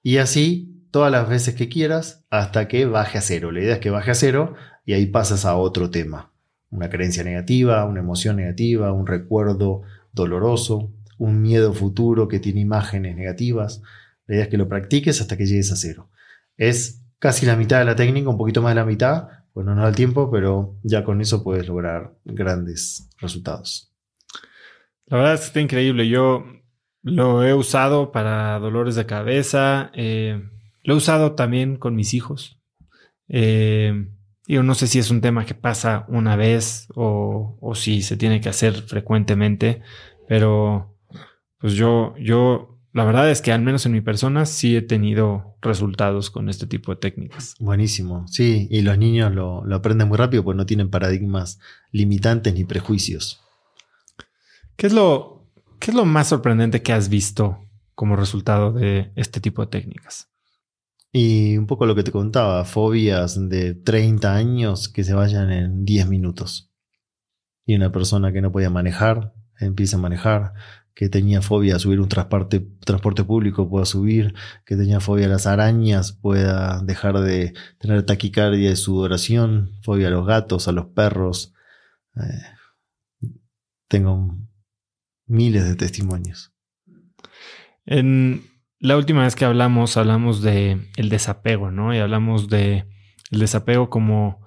[SPEAKER 2] Y así todas las veces que quieras hasta que baje a cero. La idea es que baje a cero y ahí pasas a otro tema. Una creencia negativa, una emoción negativa, un recuerdo doloroso, un miedo futuro que tiene imágenes negativas. La idea es que lo practiques hasta que llegues a cero. Es casi la mitad de la técnica, un poquito más de la mitad. Bueno, no da el tiempo, pero ya con eso puedes lograr grandes resultados.
[SPEAKER 1] La verdad es que está increíble. Yo lo he usado para dolores de cabeza. Eh, lo he usado también con mis hijos. Eh, yo no sé si es un tema que pasa una vez o, o si se tiene que hacer frecuentemente, pero pues yo, yo la verdad es que al menos en mi persona sí he tenido resultados con este tipo de técnicas.
[SPEAKER 2] Buenísimo, sí, y los niños lo, aprenden muy rápido porque no tienen paradigmas limitantes ni prejuicios.
[SPEAKER 1] ¿Qué es, lo, ¿Qué es lo más sorprendente que has visto como resultado de este tipo de técnicas?
[SPEAKER 2] Y un poco lo que te contaba, fobias de 30 años que se vayan en 10 minutos. Y una persona que no podía manejar, empieza a manejar, que tenía fobia a subir un transporte, público pueda subir, que tenía fobia a las arañas pueda dejar de tener taquicardia y sudoración, fobia a los gatos, a los perros. Eh, tengo miles de testimonios.
[SPEAKER 1] En la última vez que hablamos, hablamos de el desapego, ¿no? Y hablamos de el desapego como,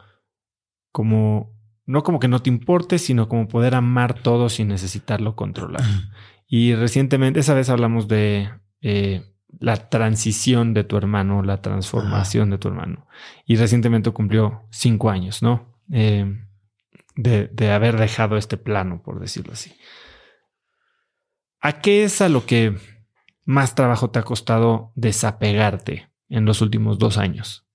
[SPEAKER 1] como, no como que no te importe, sino como poder amar todo sin necesitarlo controlar. Y recientemente, esa vez hablamos de eh, la transición de tu hermano, la transformación de tu hermano. Y recientemente cumplió cinco años, ¿no? Eh, de, de, haber dejado este plano, por decirlo así. ¿A qué es a lo que más trabajo te ha costado desapegarte en los últimos dos años?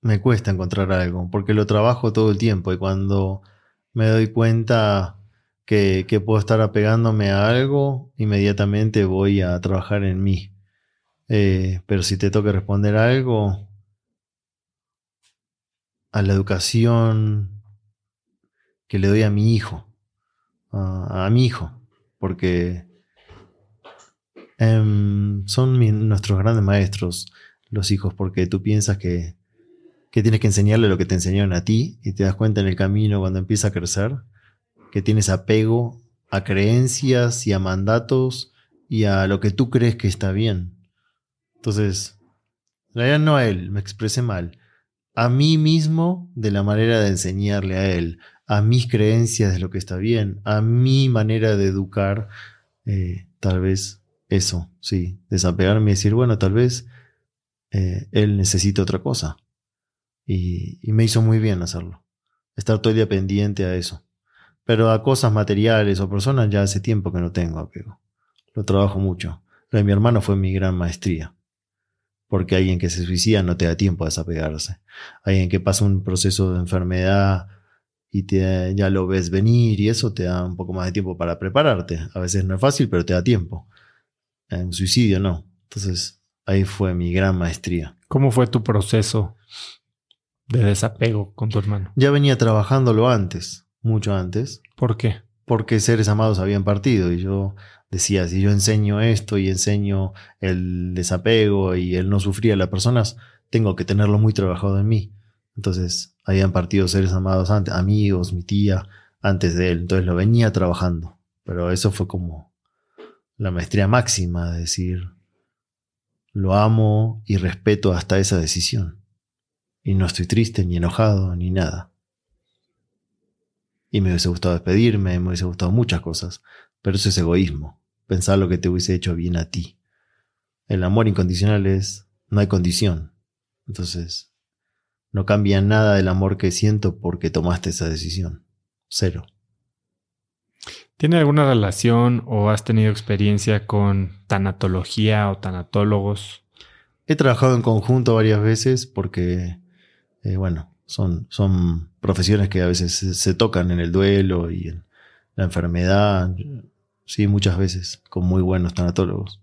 [SPEAKER 2] Me cuesta encontrar algo, porque lo trabajo todo el tiempo y cuando me doy cuenta que, puedo estar apegándome a algo, inmediatamente voy a trabajar en mí. Eh, pero si te toca responder algo, a la educación que le doy a mi hijo, a, mi hijo, porque em, son nuestros grandes maestros los hijos, porque tú piensas que, que tienes que enseñarle lo que te enseñaron a ti y te das cuenta en el camino cuando empieza a crecer que tienes apego a creencias y a mandatos y a lo que tú crees que está bien. Entonces, en realidad no a él, me expresé mal. A mí mismo de la manera de enseñarle a él, a mis creencias de lo que está bien, a mi manera de educar, eh, tal vez eso, sí, desapegarme y decir, bueno, tal vez eh, él necesita otra cosa. Y, me hizo muy bien hacerlo. Estar todo el día pendiente a eso. Pero a cosas materiales o personas ya hace tiempo que no tengo apego. Lo trabajo mucho. Lo de mi hermano fue mi gran maestría. Porque alguien que se suicida no te da tiempo a desapegarse. Alguien que pasa un proceso de enfermedad y te, ya lo ves venir y eso te da un poco más de tiempo para prepararte. A veces no es fácil, pero te da tiempo. En suicidio no. Entonces ahí fue mi gran maestría.
[SPEAKER 1] ¿Cómo fue tu proceso de desapego con tu hermano?
[SPEAKER 2] Ya venía trabajándolo antes mucho antes.
[SPEAKER 1] ¿Por qué?
[SPEAKER 2] Porque seres amados habían partido y yo decía, si yo enseño esto y enseño el desapego y el no sufrir a las personas, tengo que tenerlo muy trabajado en mí. Entonces, habían partido seres amados antes, amigos, mi tía, antes de él. Entonces lo venía trabajando. Pero eso fue como la maestría máxima de decir, lo amo y respeto hasta esa decisión. Y no estoy triste, ni enojado, ni nada. Y me hubiese gustado despedirme, me hubiese gustado muchas cosas. Pero eso es egoísmo. Pensar lo que te hubiese hecho bien a ti. El amor incondicional es, no hay condición. Entonces, no cambia nada del amor que siento porque tomaste esa decisión. Cero.
[SPEAKER 1] ¿Tiene alguna relación o has tenido experiencia con tanatología o tanatólogos?
[SPEAKER 2] He trabajado en conjunto varias veces porque, eh, bueno, son, son profesiones que a veces se, tocan en el duelo y en la enfermedad. Sí, muchas veces, con muy buenos tanatólogos.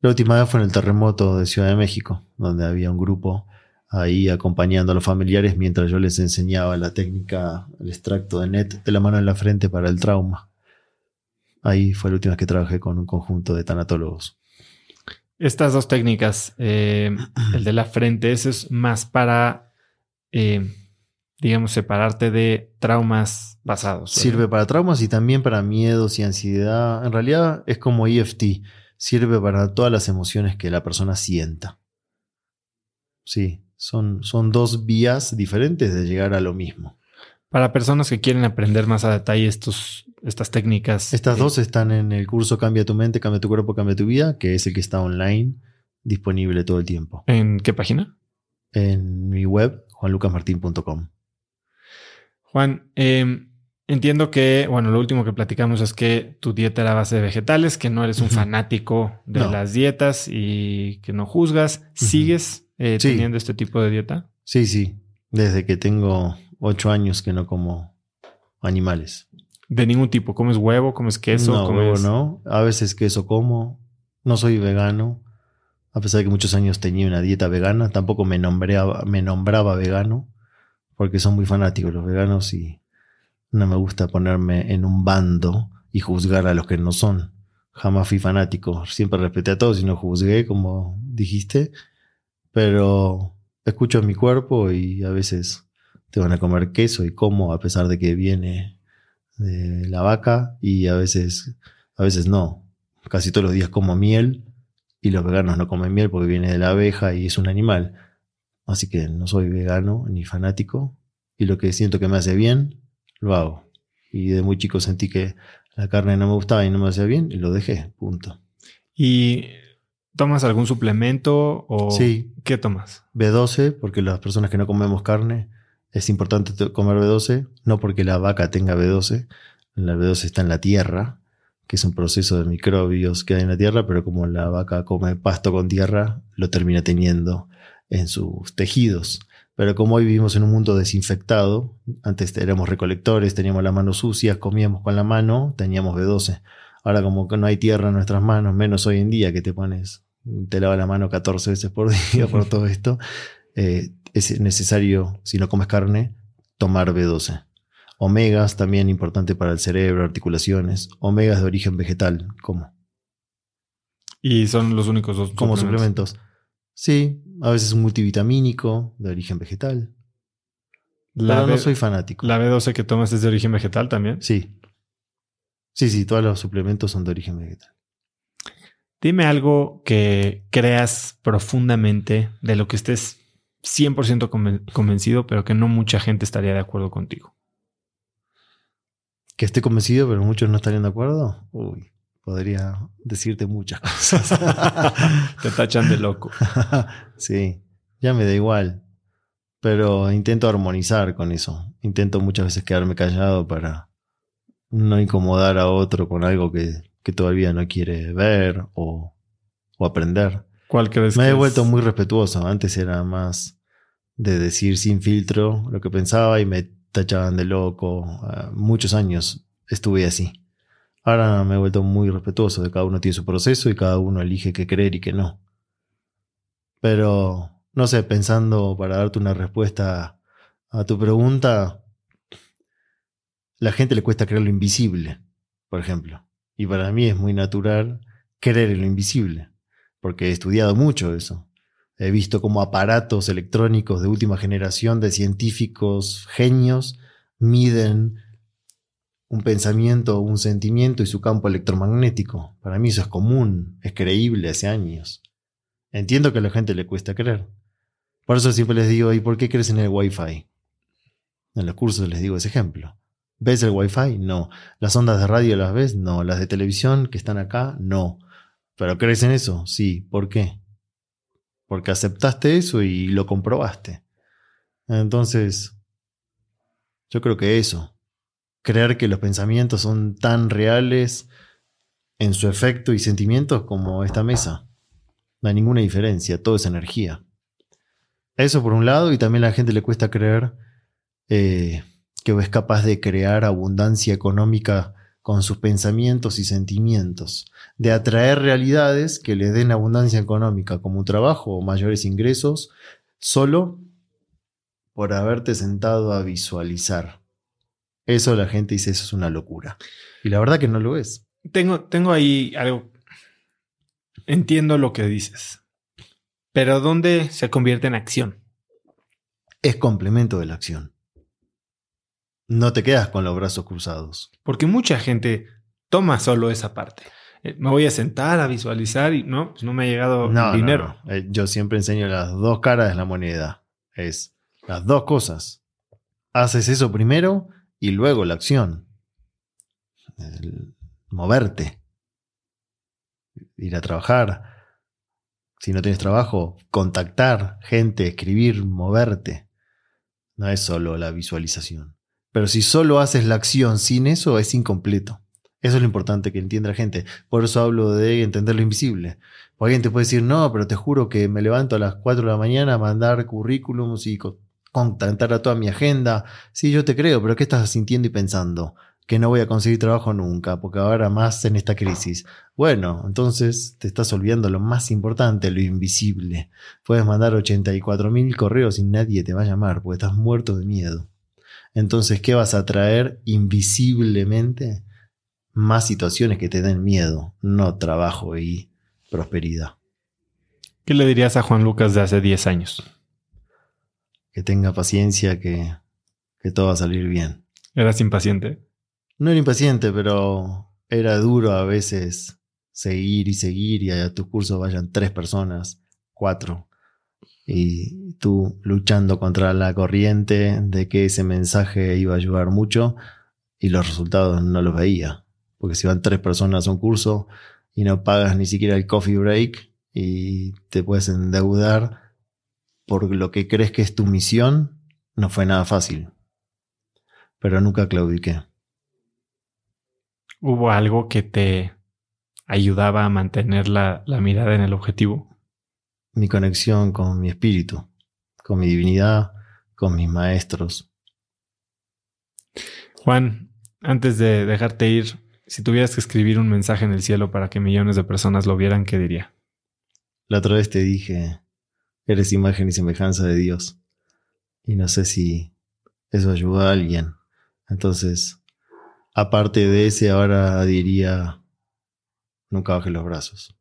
[SPEAKER 2] La última vez fue en el terremoto de Ciudad de México, donde había un grupo ahí acompañando a los familiares mientras yo les enseñaba la técnica, el extracto de net de la mano en la frente para el trauma. Ahí fue la última vez que trabajé con un conjunto de tanatólogos.
[SPEAKER 1] Estas dos técnicas, eh, el de la frente, eso es más para eh, digamos, separarte de traumas pasados.
[SPEAKER 2] Sirve para traumas y también para miedos y ansiedad. En realidad es como EFT, sirve para todas las emociones que la persona sienta. Sí, son, son dos vías diferentes de llegar a lo mismo.
[SPEAKER 1] Para personas que quieren aprender más a detalle estos, estas técnicas.
[SPEAKER 2] Estas eh, dos están en el curso Cambia tu mente, cambia tu cuerpo, cambia tu vida, que es el que está online, disponible todo el tiempo.
[SPEAKER 1] ¿En qué página?
[SPEAKER 2] En mi web, juanlucasmartin.com.
[SPEAKER 1] Juan, em, entiendo que, bueno, lo último que platicamos es que tu dieta era a base de vegetales, que no eres un fanático de las dietas y que no juzgas. ¿Sigues eh, teniendo este tipo de dieta?
[SPEAKER 2] Sí, sí. Desde que tengo ocho años que no como animales.
[SPEAKER 1] De ningún tipo. ¿Comes huevo? ¿Comes queso?
[SPEAKER 2] No, huevo no. A veces queso como. No soy vegano a pesar de que muchos años tenía una dieta vegana, tampoco me, nombraba, me nombraba vegano, porque son muy fanáticos los veganos y no me gusta ponerme en un bando y juzgar a los que no son. Jamás fui fanático, siempre respeté a todos y no juzgué, como dijiste, pero escucho mi cuerpo y a veces te van a comer queso y como a pesar de que viene de la vaca y a veces, a veces no. Casi todos los días como miel y los veganos no comen miel porque viene de la abeja y es un animal. Así que no soy vegano ni fanático y lo que siento que me hace bien, lo hago. Y de muy chico sentí que la carne no me gustaba y no me hacía bien y lo dejé, punto.
[SPEAKER 1] ¿Y tomas algún suplemento o
[SPEAKER 2] Sí.
[SPEAKER 1] qué tomas?
[SPEAKER 2] B12, porque las personas que no comemos carne es importante comer B12, no porque la vaca tenga B12, la B12 está en la tierra, que es un proceso de microbios que hay en la tierra, pero como la vaca come pasto con tierra, lo termina teniendo en sus tejidos. Pero como hoy vivimos en un mundo desinfectado, antes éramos recolectores, teníamos las manos sucias, comíamos con la mano, teníamos B12. Ahora como que no hay tierra en nuestras manos, menos hoy en día que te pones, te lavas la mano 14 veces por día por todo esto, eh, es necesario, si no comes carne, tomar B12. Omegas también importante para el cerebro, articulaciones. Omegas de origen vegetal, como,
[SPEAKER 1] Y son los únicos dos
[SPEAKER 2] como
[SPEAKER 1] suplementos.
[SPEAKER 2] suplementos. Sí, a veces un multivitamínico de origen vegetal.
[SPEAKER 1] La,
[SPEAKER 2] pero no soy fanático.
[SPEAKER 1] la B12 que tomas es de origen vegetal también.
[SPEAKER 2] Sí. Sí, sí, todos los suplementos son de origen vegetal.
[SPEAKER 1] Dime algo que creas profundamente de lo que estés 100% conven- convencido, pero que no mucha gente estaría de acuerdo contigo.
[SPEAKER 2] Que esté convencido, pero muchos no estarían de acuerdo. Uy, podría decirte muchas cosas.
[SPEAKER 1] Te tachan de loco.
[SPEAKER 2] sí, ya me da igual. Pero intento armonizar con eso. Intento muchas veces quedarme callado para no incomodar a otro con algo que, que todavía no quiere ver o, o aprender.
[SPEAKER 1] ¿Cuál crees
[SPEAKER 2] Me
[SPEAKER 1] que
[SPEAKER 2] he
[SPEAKER 1] es?
[SPEAKER 2] vuelto muy respetuoso. Antes era más de decir sin filtro lo que pensaba y me tachaban de loco. Ah, muchos años estuve así. Ahora me he vuelto muy respetuoso de cada uno tiene su proceso y cada uno elige qué creer y qué no. Pero, no sé, pensando para darte una respuesta a tu pregunta, la gente le cuesta creer lo invisible, por ejemplo. Y para mí es muy natural creer en lo invisible porque he estudiado mucho eso. He visto cómo aparatos electrónicos de última generación de científicos genios miden un pensamiento, un sentimiento y su campo electromagnético. Para mí eso es común, es creíble hace años. Entiendo que a la gente le cuesta creer. Por eso siempre les digo, ¿y por qué crees en el Wi-Fi? En los cursos les digo ese ejemplo. ¿Ves el Wi-Fi? No. ¿Las ondas de radio las ves? No. ¿Las de televisión que están acá? No. ¿Pero crees en eso? Sí. ¿Por qué? Porque aceptaste eso y lo comprobaste. Entonces, yo creo que eso. Creer que los pensamientos son tan reales en su efecto y sentimientos como esta mesa. No hay ninguna diferencia, todo es energía. Eso por un lado, y también a la gente le cuesta creer eh, que es capaz de crear abundancia económica con sus pensamientos y sentimientos, de atraer realidades que le den abundancia económica como un trabajo o mayores ingresos, solo por haberte sentado a visualizar. Eso la gente dice, eso es una locura. Y la verdad que no lo es.
[SPEAKER 1] Tengo, tengo ahí algo. Entiendo lo que dices. Pero ¿dónde se convierte en acción?
[SPEAKER 2] Es complemento de la acción. No te quedas con los brazos cruzados.
[SPEAKER 1] Porque mucha gente toma solo esa parte. Eh, Me voy a sentar a visualizar y no, pues no me ha llegado
[SPEAKER 2] No, no,
[SPEAKER 1] dinero.
[SPEAKER 2] no. Eh, Yo siempre enseño las dos caras de la moneda. Es las dos cosas. Haces eso primero y luego la acción. El moverte. Ir a trabajar. Si no tienes trabajo, contactar gente, escribir, moverte. No es solo la visualización. Pero si solo haces la acción sin eso, es incompleto. Eso es lo importante que entienda la gente. Por eso hablo de entender lo invisible. Alguien te puede decir, no, pero te juro que me levanto a las 4 de la mañana a mandar currículums y co- contactar a toda mi agenda. Sí, yo te creo, pero ¿qué estás sintiendo y pensando? que no voy a conseguir trabajo nunca, porque ahora más en esta crisis. Bueno, entonces te estás olvidando lo más importante, lo invisible. Puedes mandar 84 mil correos y nadie te va a llamar, porque estás muerto de miedo. Entonces, ¿qué vas a traer invisiblemente? Más situaciones que te den miedo, no trabajo y prosperidad.
[SPEAKER 1] ¿Qué le dirías a Juan Lucas de hace 10 años?
[SPEAKER 2] Que tenga paciencia, que, que todo va a salir bien.
[SPEAKER 1] ¿Eras impaciente?
[SPEAKER 2] No era impaciente, pero era duro a veces seguir y seguir y a tu curso vayan tres personas, cuatro, y tú luchando contra la corriente de que ese mensaje iba a ayudar mucho y los resultados no los veía. Porque si van tres personas a un curso y no pagas ni siquiera el coffee break, y te puedes endeudar por lo que crees que es tu misión, no fue nada fácil. Pero nunca claudiqué.
[SPEAKER 1] ¿Hubo algo que te ayudaba a mantener la, la mirada en el objetivo?
[SPEAKER 2] Mi conexión con mi espíritu, con mi divinidad, con mis maestros.
[SPEAKER 1] Juan, antes de dejarte ir, si tuvieras que escribir un mensaje en el cielo para que millones de personas lo vieran, ¿qué diría?
[SPEAKER 2] La otra vez te dije, eres imagen y semejanza de Dios. Y no sé si eso ayuda a alguien. Entonces, aparte de ese, ahora diría, nunca bajes los brazos.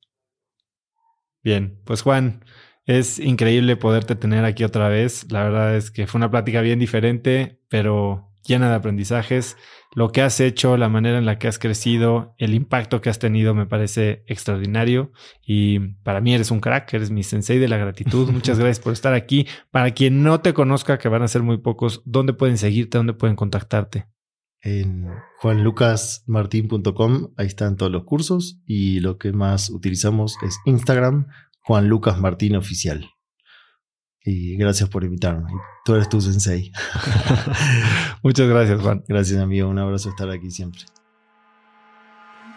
[SPEAKER 1] Bien, pues Juan, es increíble poderte tener aquí otra vez. La verdad es que fue una plática bien diferente, pero llena de aprendizajes lo que has hecho, la manera en la que has crecido, el impacto que has tenido me parece extraordinario y para mí eres un crack, eres mi sensei de la gratitud. Muchas gracias por estar aquí. Para quien no te conozca, que van a ser muy pocos, ¿dónde pueden seguirte? ¿Dónde pueden contactarte?
[SPEAKER 2] En juanlucasmartin.com, ahí están todos los cursos y lo que más utilizamos es Instagram, Juan Lucas Martín Oficial. Y gracias por invitarme. Tú eres tu sensei.
[SPEAKER 1] Muchas gracias, Juan.
[SPEAKER 2] Gracias, amigo. Un abrazo estar aquí siempre.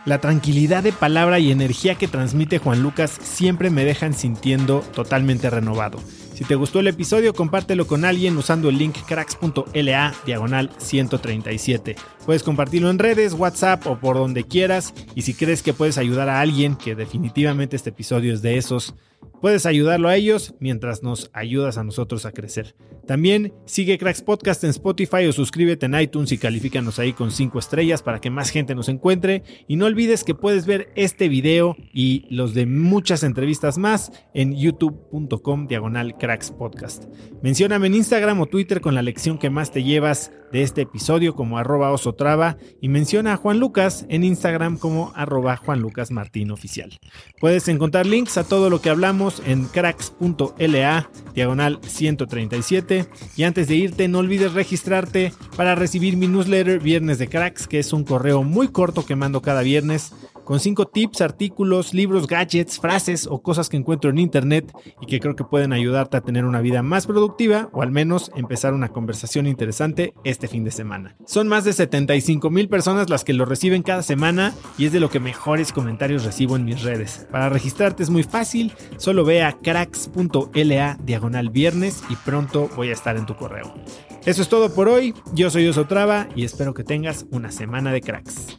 [SPEAKER 1] La tranquilidad de palabra y energía que transmite Juan Lucas siempre me dejan sintiendo totalmente renovado. Si te gustó el episodio, compártelo con alguien usando el link cracks.la diagonal 137. Puedes compartirlo en redes, WhatsApp o por donde quieras. Y si crees que puedes ayudar a alguien, que definitivamente este episodio es de esos, Puedes ayudarlo a ellos mientras nos ayudas a nosotros a crecer. También sigue Cracks Podcast en Spotify o suscríbete en iTunes y califícanos ahí con 5 estrellas para que más gente nos encuentre. Y no olvides que puedes ver este video y los de muchas entrevistas más en youtube.com diagonal Cracks Podcast. Mencióname en Instagram o Twitter con la lección que más te llevas de este episodio como arroba y menciona a Juan Lucas en Instagram como arroba Juan Lucas Martín Oficial. Puedes encontrar links a todo lo que hablamos en cracks.la diagonal 137 y antes de irte no olvides registrarte para recibir mi newsletter Viernes de Cracks que es un correo muy corto que mando cada viernes con cinco tips, artículos, libros, gadgets, frases o cosas que encuentro en internet y que creo que pueden ayudarte a tener una vida más productiva o al menos empezar una conversación interesante este fin de semana. Son más de 75 mil personas las que lo reciben cada semana y es de lo que mejores comentarios recibo en mis redes. Para registrarte es muy fácil, solo ve a cracks.la diagonal viernes y pronto voy a estar en tu correo. Eso es todo por hoy, yo soy Osotrava y espero que tengas una semana de cracks.